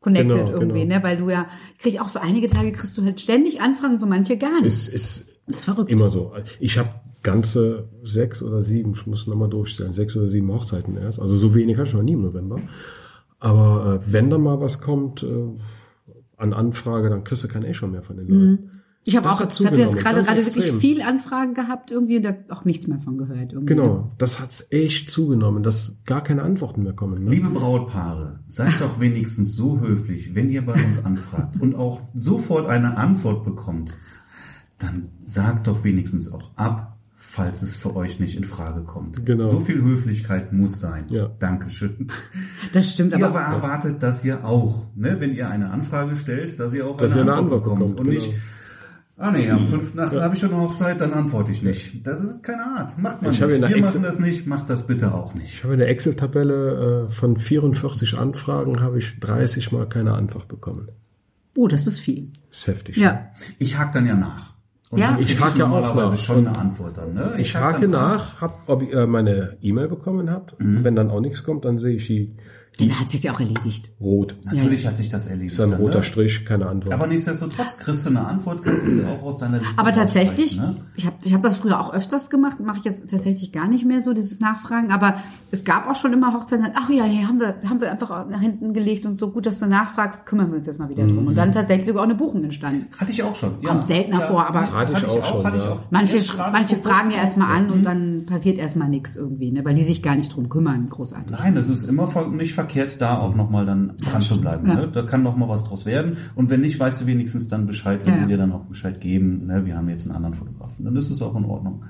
connected Genau, irgendwie, genau. ne? Weil du ja, krieg auch für einige Tage kriegst du halt ständig Anfragen, für manche gar nicht. ist, ist ist verrückt. immer so. Ich habe ganze sechs oder sieben, ich muss nochmal durchstellen, sechs oder sieben Hochzeiten erst. Also so wenig hatte ich noch nie im November. Aber äh, wenn da mal was kommt äh, an Anfrage, dann kriegst du kein Echo mehr von den Leuten. Ich habe Das auch, hat jetzt- hatte jetzt gerade gerade wirklich viel Anfragen gehabt irgendwie und da auch nichts mehr von gehört. Irgendwie. Genau, das hat's echt zugenommen, dass gar keine Antworten mehr kommen. Ne? Liebe Brautpaare, seid doch wenigstens so höflich, wenn ihr bei uns anfragt und auch sofort eine Antwort bekommt, dann sagt doch wenigstens auch ab, falls es für euch nicht in Frage kommt. Genau. So viel Höflichkeit muss sein. Ja. Dankeschön. Das stimmt, Ihr aber erwartet das ja auch, ne? wenn ihr eine Anfrage stellt, dass ihr auch Dass eine, ihr eine Antwort, Antwort bekommt. Und genau. nicht, ah nee, am fünften Nacht habe ich schon eine Hochzeit, dann antworte ich nicht. Das ist keine Art. Macht man Ich nicht. Wir Excel- machen das nicht, macht das bitte auch nicht. Ich habe eine Excel-Tabelle äh, von 44 Anfragen, habe ich 30 mal keine Antwort bekommen. oh, das ist viel. Das ist heftig. Ja. Ich hake dann ja nach. Und Ja. Ich krieg frag ja auch nach. schon eine Antwort dann. Ne? Ich hake dann nach, hab, ob ihr meine E-Mail bekommen habt. Mhm. Wenn dann auch nichts kommt, dann sehe ich die, Dann hat sich's ja auch erledigt. rot. Natürlich hat sich das erledigt. Ist ein dann, roter ne? Strich, keine Antwort. Aber nichtsdestotrotz kriegst du eine Antwort, kannst du sie auch aus deiner Liste Aber tatsächlich, Ne? ich habe ich hab das früher auch öfters gemacht, mache ich jetzt tatsächlich gar nicht mehr so, dieses Nachfragen. Aber es gab auch schon immer Hochzeiten, ach ja, nee, haben wir, haben wir einfach nach hinten gelegt und so gut, dass du nachfragst, kümmern wir uns jetzt mal wieder drum. Und dann tatsächlich sogar auch eine Buchung entstanden. Hatte ich auch schon. Ja. Kommt seltener vor, aber- Hatte ich auch schon, hatte ich ja. auch. Manche, manche fragen ja erstmal an und dann passiert erstmal nichts irgendwie, ne? weil die sich gar nicht drum kümmern, großartig. Nein, das ist immer nicht verkehrt, da auch nochmal dann dran zu bleiben. Ja. Ne? Da kann noch mal was draus werden. Und wenn nicht, weißt du wenigstens dann Bescheid, wenn Ja. sie dir dann auch Bescheid geben, ne? wir haben jetzt einen anderen Fotografen. Dann ist es auch in Ordnung.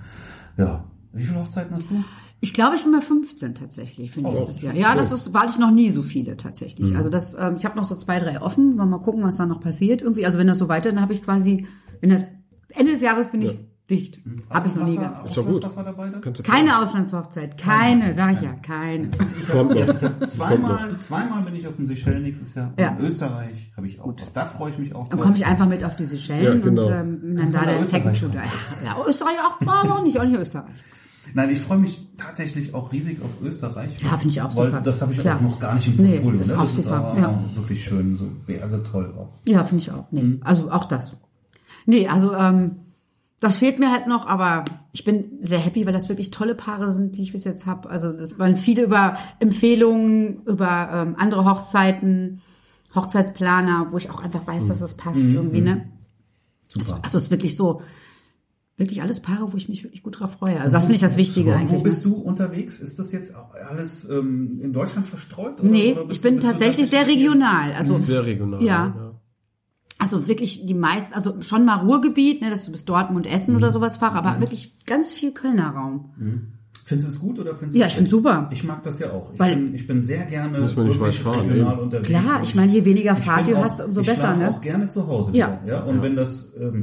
Ja. Wie viele Hochzeiten hast du? Ich glaube, ich bin bei 15 tatsächlich für nächstes Jahr. Ja, das ist, war ich noch nie so viele tatsächlich. Also das, ähm, ich habe noch so zwei, drei offen. Wollen wir mal gucken, was da noch passiert irgendwie. Also wenn das so weiter, dann habe ich quasi, wenn das Ende des Jahres bin ich dicht. Habe ich noch nie gehabt. Ist doch gut. Keine Auslandshochzeit, keine, sag ich ja, keine. Kommt noch. Zweimal, zweimal bin ich auf den Seychellen nächstes Jahr. Ja. In Österreich habe ich auch was. Da freue ich mich auch Dann komme ich einfach mit auf die Seychellen Ja, genau. und ähm, dann da der Second. Ja, Österreich auch, war aber auch nicht, auch nicht Österreich. Nein, ich freue mich tatsächlich auch riesig auf Österreich. Ja, finde ich auch weil super. Das habe ich Klar. auch noch gar nicht im Nee, Portfolio. ist ne? auch das ist super, aber ja. wirklich schön. So Berge toll auch. Ja, finde ich auch. Nee, also auch das. Nee, also ähm, das fehlt mir halt noch, aber ich bin sehr happy, weil das wirklich tolle Paare sind, die ich bis jetzt habe. Also das waren viele über Empfehlungen, über ähm, andere Hochzeiten, Hochzeitsplaner, wo ich auch einfach weiß, dass es passt irgendwie, ne? Super. Also es ist wirklich so, wirklich alles Paare, wo ich mich wirklich gut drauf freue. Also das finde ich das Wichtige Und eigentlich. wo bist ne? du unterwegs? Ist das jetzt alles ähm, in Deutschland verstreut? Oder, Nee, oder bist ich du- bin tatsächlich sehr regional. Also Sehr regional. Ja. Also wirklich die meisten, also schon mal Ruhrgebiet, ne, dass du bis Dortmund, Essen Mhm. oder sowas fahre, aber wirklich ganz viel Kölner Raum. Findest du es gut oder findest du Ja, es ich find's schlecht? super. Ich mag das ja auch. Ich, Weil- bin, ich bin sehr gerne Muss man nicht weit fahren, regional eben. unterwegs. Klar, ich meine, je weniger ich Fahrt du hast, umso ich besser, schlafe ne? auch gerne zu Hause. Ja. wieder, ja. Und wenn das, ähm,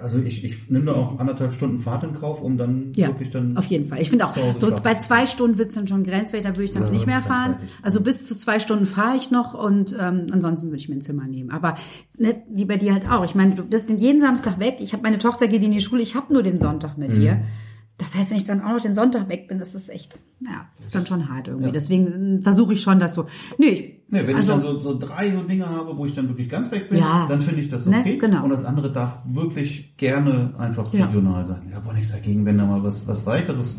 also ich, ich nehme da auch anderthalb Stunden Fahrt in Kauf, um dann Ja, wirklich dann auf jeden Fall. Ich finde auch, so bei zwei Stunden wird's dann schon grenzwertig, da würde ich dann nicht mehr fahren. Also bis zu zwei Stunden fahre ich noch und ähm, ansonsten würde ich mir ein Zimmer nehmen. Aber ne, wie bei dir halt auch. Ich meine, du bist jeden Samstag weg. Ich habe meine Tochter geht in die Schule, ich habe nur den Sonntag mit Mhm. dir. Das heißt, wenn ich dann auch noch den Sonntag weg bin, das ist echt, ja, das ist dann schon hart irgendwie. Deswegen äh, versuche ich schon, das so. Nee, ich, Nee, wenn also, ich dann so, so drei so Dinge habe, wo ich dann wirklich ganz weg bin, Ja. dann finde ich das Ne, okay. genau. Und das andere darf wirklich gerne einfach Ja. regional sein. Ich habe auch nichts dagegen, wenn da mal was, was weiteres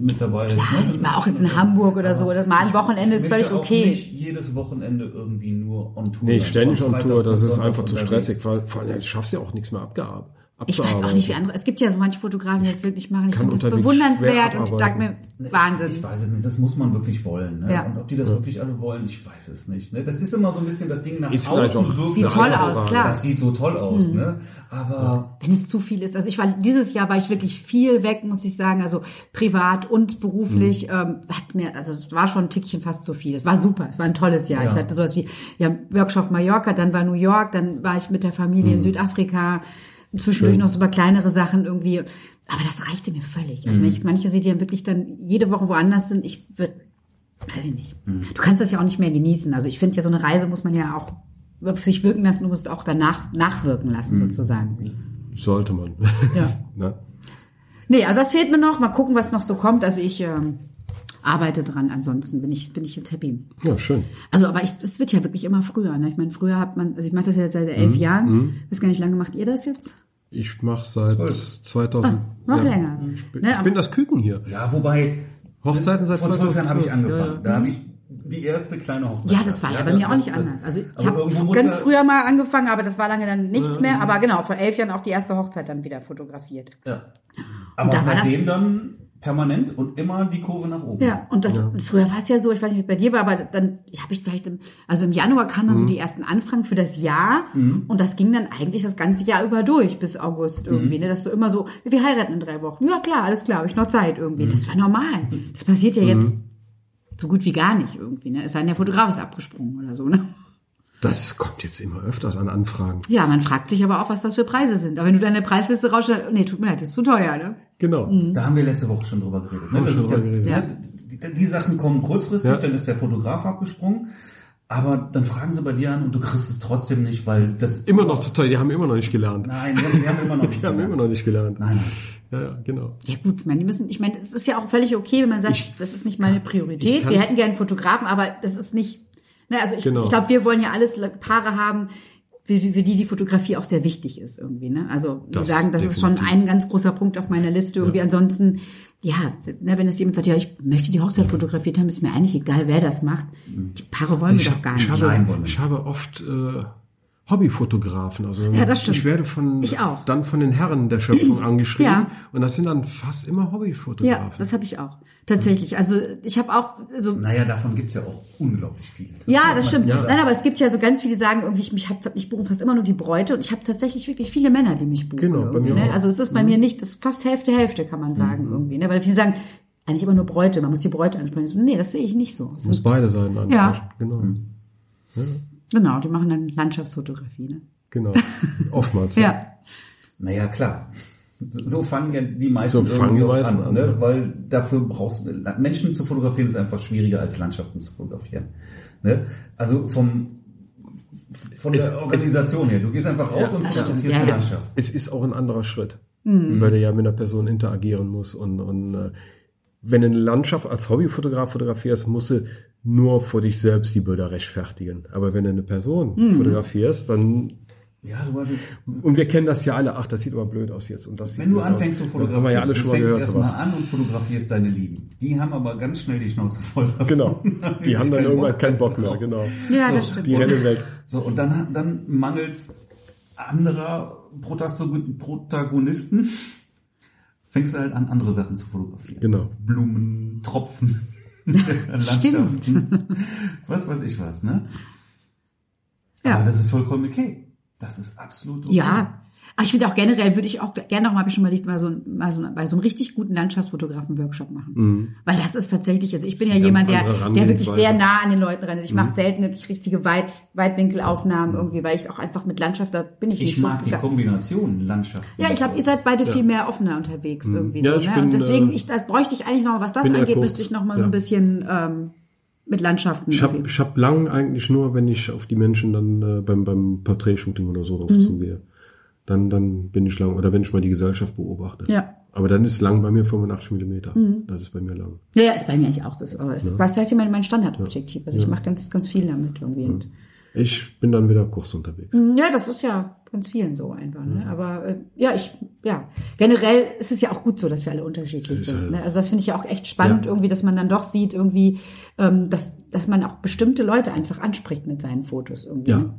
mit dabei ist. Ja, ne? ich war auch jetzt in Hamburg oder so, oder mal ein Wochenende ist Ich völlig okay. nicht jedes Wochenende irgendwie nur on Tour. Nee, sein. ständig on Tour, das ist einfach zu stressig, weil vor allem, du schaffst ja auch nichts mehr abgearbeitet. Ich weiß auch nicht, wie andere. Es gibt ja so manche Fotografen, die das wirklich machen. Ich finde das bewundernswert und ich sag mir, Ich Wahnsinn. weiß es nicht, das muss man wirklich wollen. Ne? Ja. Und ob die das wirklich alle wollen, ich weiß es nicht. Ne? Das ist immer so ein bisschen das Ding nach Ist außen auch- wirkt Sieht toll aus, so. klar. Mhm. Das sieht so toll aus, ne? Aber Wenn es zu viel ist. Also ich war dieses Jahr war ich wirklich viel weg, muss ich sagen. Also privat und beruflich Mhm. ähm, hat mir, also es war schon ein Tickchen fast zu viel. Es war super, es war ein tolles Jahr. Ja. Ich hatte sowas wie ja Workshop Mallorca, dann war New York, dann war ich mit der Familie Mhm. in Südafrika. Zwischendurch noch so über kleinere Sachen irgendwie. Aber das reichte mir völlig. Mhm. Also wenn ich, manche sind ja wirklich dann jede Woche woanders sind. Ich würde, weiß ich nicht. Mhm. Du kannst das ja auch nicht mehr genießen. Also ich finde ja so eine Reise muss man ja auch auf sich wirken lassen. Du musst auch danach nachwirken lassen Mhm. sozusagen. Sollte man. Ja. ne? Nee, also das fehlt mir noch. Mal gucken, was noch so kommt. Also ich ähm, arbeite dran. Ansonsten bin ich bin ich jetzt happy. Ja, schön. Also, aber ich, es wird ja wirklich immer früher. Ne? Ich meine, früher hat man, also ich mache das ja jetzt seit elf Mhm. Jahren. Weiß gar nicht, wie lange macht ihr das jetzt? Ich mache seit Zwölf. 2000. Noch ja. länger. Ich bin, Ne, ich bin das Küken hier. ja, wobei Hochzeiten seit vor zwölf Jahren habe ich 2012. angefangen. Ja. Da habe ich die erste kleine Hochzeit. Ja, das war ja, bei mir auch nicht das- anders. Also ich habe ganz früher mal angefangen, aber das war lange dann nichts mehr. Aber genau, vor elf Jahren auch die erste Hochzeit dann wieder fotografiert. Ja. Aber da war das- seitdem dann permanent und immer die Kurve nach oben. Ja, und das früher war es ja so, ich weiß nicht, wie es bei dir war, aber dann habe ich vielleicht im, also im Januar kamen dann Mhm. so die ersten Anfragen für das Jahr und das ging dann eigentlich das ganze Jahr über durch bis August Mhm. irgendwie, ne, dass du immer so, wir heiraten in drei Wochen. Ja, klar, alles klar, habe ich noch Zeit irgendwie. Mhm. Das war normal. Das passiert ja jetzt so gut wie gar nicht irgendwie, ne? Es sei denn, der Fotograf ist abgesprungen oder so, ne? Das kommt jetzt immer öfters an Anfragen. Ja, man fragt sich aber auch, was das für Preise sind. Aber wenn du deine Preisliste rausstellst, nee, tut mir leid, das ist zu teuer, ne? Genau. Mhm. Da haben wir letzte Woche schon drüber geredet. Ne? Ja, drüber geredet. ne, die, die Sachen kommen kurzfristig, Ja. dann ist der Fotograf abgesprungen. Aber dann fragen sie bei dir an und du kriegst es trotzdem nicht, weil das Immer noch zu teuer, die haben immer noch nicht gelernt. Nein, wir haben, immer noch nicht. Die haben immer noch nicht gelernt. Nein. Ja, ja, genau. Ja gut, man, die müssen, ich meine, es ist ja auch völlig okay, wenn man sagt, Ich- das ist nicht meine Priorität. Wir hätten gerne einen Fotografen, aber das ist nicht. Ne, also ich, Genau. ich glaube, wir wollen ja alles Paare haben, für, für die die Fotografie auch sehr wichtig ist irgendwie. Ne? Also die Das sagen, das ist schon definitiv. ein ganz großer Punkt auf meiner Liste. Irgendwie ansonsten, ja, ne, wenn es jemand sagt, ja, ich möchte die Hochzeit fotografiert haben, ist mir eigentlich egal, wer das macht. Die Paare wollen wir doch gar nicht. Ich habe, ich habe oft äh, Hobbyfotografen. Also Ja, das stimmt. ich werde von Ich auch. dann von den Herren der Schöpfung angeschrieben Ja. und das sind dann fast immer Ja, Hobbyfotografen. das habe ich auch. Tatsächlich. Also ich habe auch so Naja, davon gibt's ja auch unglaublich viele. Ja, das stimmt. Nein, aber es gibt ja so ganz viele, die sagen irgendwie, ich, mich hab, ich buche fast immer nur die Bräute und ich habe tatsächlich wirklich viele Männer, die mich buchen. Genau, bei mir ne? auch. Also es ist bei mir nicht, das ist fast Hälfte, Hälfte, kann man sagen irgendwie. Ne? Weil viele sagen, eigentlich immer nur Bräute, man muss die Bräute ansprechen. So, nee, das sehe ich nicht so. Es muss beide Seiten ansprechen. Ja. Genau. genau, die machen dann Landschaftsfotografie. Ne? Genau. Oftmals. Ja. Naja, klar. So fangen ja die meisten So fangen irgendwie die meisten an, an, ne? ja. weil dafür brauchst du, Menschen zu fotografieren ist einfach schwieriger als Landschaften zu fotografieren. Ne? Also vom, von Es- der Organisation her. Du gehst einfach raus und das fotografierst. Ja, die ja. Landschaft. Es ist auch ein anderer Schritt, Mhm. weil du ja mit einer Person interagieren musst und, und äh, wenn du eine Landschaft als Hobbyfotograf fotografierst, musst du nur vor dich selbst die Bilder rechtfertigen. Aber wenn du eine Person Mhm. fotografierst, dann Ja, du hast, und wir kennen das ja alle, ach, das sieht aber blöd aus jetzt und das sieht wenn du anfängst aus. zu fotografieren, Haben wir ja alle du schon mal fängst gehört, erstmal an und fotografierst deine Lieben. Die haben aber ganz schnell die Schnauze voll. davon. Genau. Die haben dann irgendwann Bock keinen Bock mehr, drauf. genau. Ja, So, das stimmt. Die rennen weg. So, und dann, dann mangels anderer Protagonisten fängst du halt an, andere Sachen zu fotografieren. Genau. Blumen, Tropfen, Landschaften, was weiß ich was, ne? Ja. Aber das ist vollkommen okay. Das ist absolut okay. Ja. Aber ich finde auch generell, würde ich auch gerne noch mal, habe ich schon mal, mal so, mal so bei so einem richtig guten Landschaftsfotografen-Workshop machen. Weil das ist tatsächlich, also ich bin ja jemand, der, der wirklich sehr nah an den Leuten ran ist. Ich mache selten wirklich richtige Weit, Weitwinkelaufnahmen irgendwie, weil ich auch einfach mit Landschaft, da bin ich, Ich nicht mag so die begeistert. Kombination Landschaft. Ja, ich glaube, ihr seid beide viel mehr offener unterwegs irgendwie. Ja, so, ich ne? bin, Und deswegen, äh, ich, da bräuchte ich eigentlich noch, was das angeht, müsste ich noch mal so Ja. ein bisschen ähm, mit Landschaften. Ich habe ich hab lang eigentlich nur, wenn ich auf die Menschen dann äh, beim, beim Porträtshooting oder so Mhm. drauf zugehe. Dann, dann bin ich lang. Oder wenn ich mal die Gesellschaft beobachte. Ja. Mhm. Aber dann ist lang bei mir 85 Millimeter. Das ist bei mir lang. Ja, ja, ist bei mir eigentlich auch das. Aber es, was heißt immer mein Standardobjektiv? Also ich mache ganz, ganz viel damit irgendwie. Und, Ich bin dann wieder kurz unterwegs. ja, das ist ja ganz vielen so einfach. Ne? Aber äh, ja, ich, ja, generell ist es ja auch gut so, dass wir alle unterschiedlich sind. Ne? Also das finde ich ja auch echt spannend, Ja. irgendwie, dass man dann doch sieht, irgendwie, ähm, dass, dass man auch bestimmte Leute einfach anspricht mit seinen Fotos irgendwie. Ja. Ne?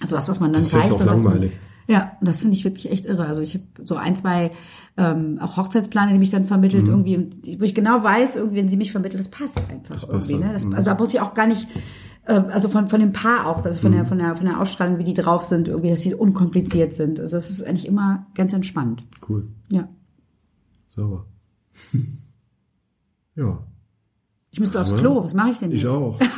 Also das, was man dann Das ist zeigt. auch und dass man- langweilig. Ja, und das finde ich wirklich echt irre. Also ich habe so ein, zwei ähm, auch Hochzeitsplane, die mich dann vermittelt irgendwie, und die- wo ich genau weiß, irgendwie, wenn sie mich vermittelt, das passt einfach passt irgendwie. dann. Ne? Das, also da muss ich auch gar nicht, also von von dem Paar auch, also von der von der von der Ausstrahlung, wie die drauf sind, irgendwie, dass sie unkompliziert sind. Also das ist eigentlich immer ganz entspannt. Cool. Ja. Sauber. ja. Ich müsste aufs Klo. Was mache ich denn jetzt? Ich auch.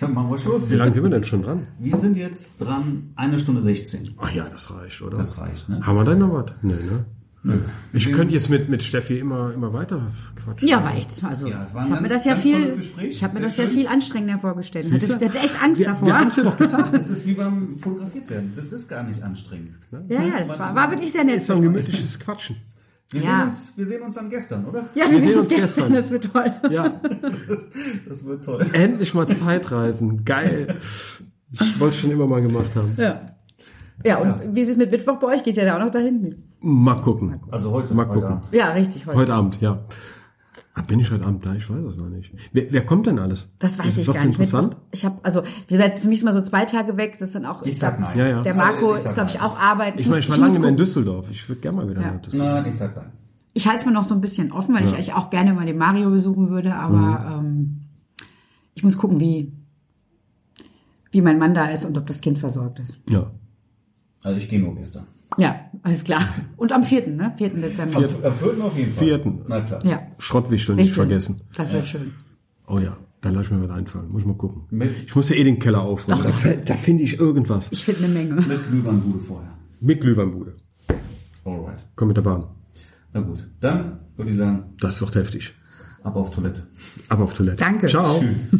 Wie lange sind wir denn schon dran? Wir sind jetzt dran, eine Stunde 16. Ach ja, das reicht, oder? Das reicht, ne? Haben wir denn noch was? Nee, ne? Nö. Ich Wir- könnte jetzt mit, mit Steffi immer, immer weiter quatschen. Ja, war echt. Also Ja, es war ein ich habe mir das ja viel, tolles Gespräch. ich habe mir das ja schön. viel anstrengender vorgestellt. Ich hatte, hatte echt Angst Wir, davor. wir haben es ja doch gesagt. Das ist wie beim Fotografiert werden. Das ist gar nicht anstrengend. Ne? ja, ja, das war, war wirklich sehr nett. ist so ein gemütliches Quatschen. Wir, Ja. sehen uns, wir sehen uns dann gestern, oder? Ja, wir, sehen uns gestern. Das wird toll. Ja, Das wird toll. endlich mal Zeitreisen. Geil. Ich wollte es schon immer mal gemacht haben. Ja. Ja, und wie ist es mit Mittwoch bei euch? Geht ja da auch noch dahin? Mal gucken. Also heute. Mal gucken. Abend. Ja, richtig. Heute. Heute Abend, ja. Ah, Bin ich heute Abend da? Ich weiß es noch nicht. Wer, wer kommt denn alles? Das weiß ich Wird's gar nicht. interessant? Ich habe also wie gesagt, für mich ist mal so zwei Tage weg. Das ist dann auch. Ich sag glaub, nein. Ja, ja. Der Marco Ich sag ist glaube ich auch arbeiten. Ich meine, ich war lange mehr in. Düsseldorf. Ich würde gerne mal wieder Ja. nach Düsseldorf. Nein, ich sag nein. Ich halte es mir noch so ein bisschen offen, weil ich eigentlich auch gerne mal den Mario besuchen würde, aber Mhm. ähm, ich muss gucken, wie wie mein Mann da ist und ob das Kind versorgt ist. Ja. Also ich gehe nur gestern. Ja, alles klar. Und am 4., ne? 4. Dezember. Am am vierten auf jeden Fall. Vierten. Na klar. Ja. Schrottwichtel nicht vergessen. Das wäre schön. Oh ja, da lasse ich mir was einfallen. Muss ich mal gucken. Mit- Ich muss ja eh den Keller aufräumen. Da, fi- da finde ich irgendwas. Ich finde eine Menge. Mit Glühweinbude vorher. Mit Glühweinbude. Alright. Komm mit der Bahn. Na gut. Dann würde ich sagen, Das wird heftig. ab auf Toilette. Ab auf Toilette. Danke. Ciao. Tschüss.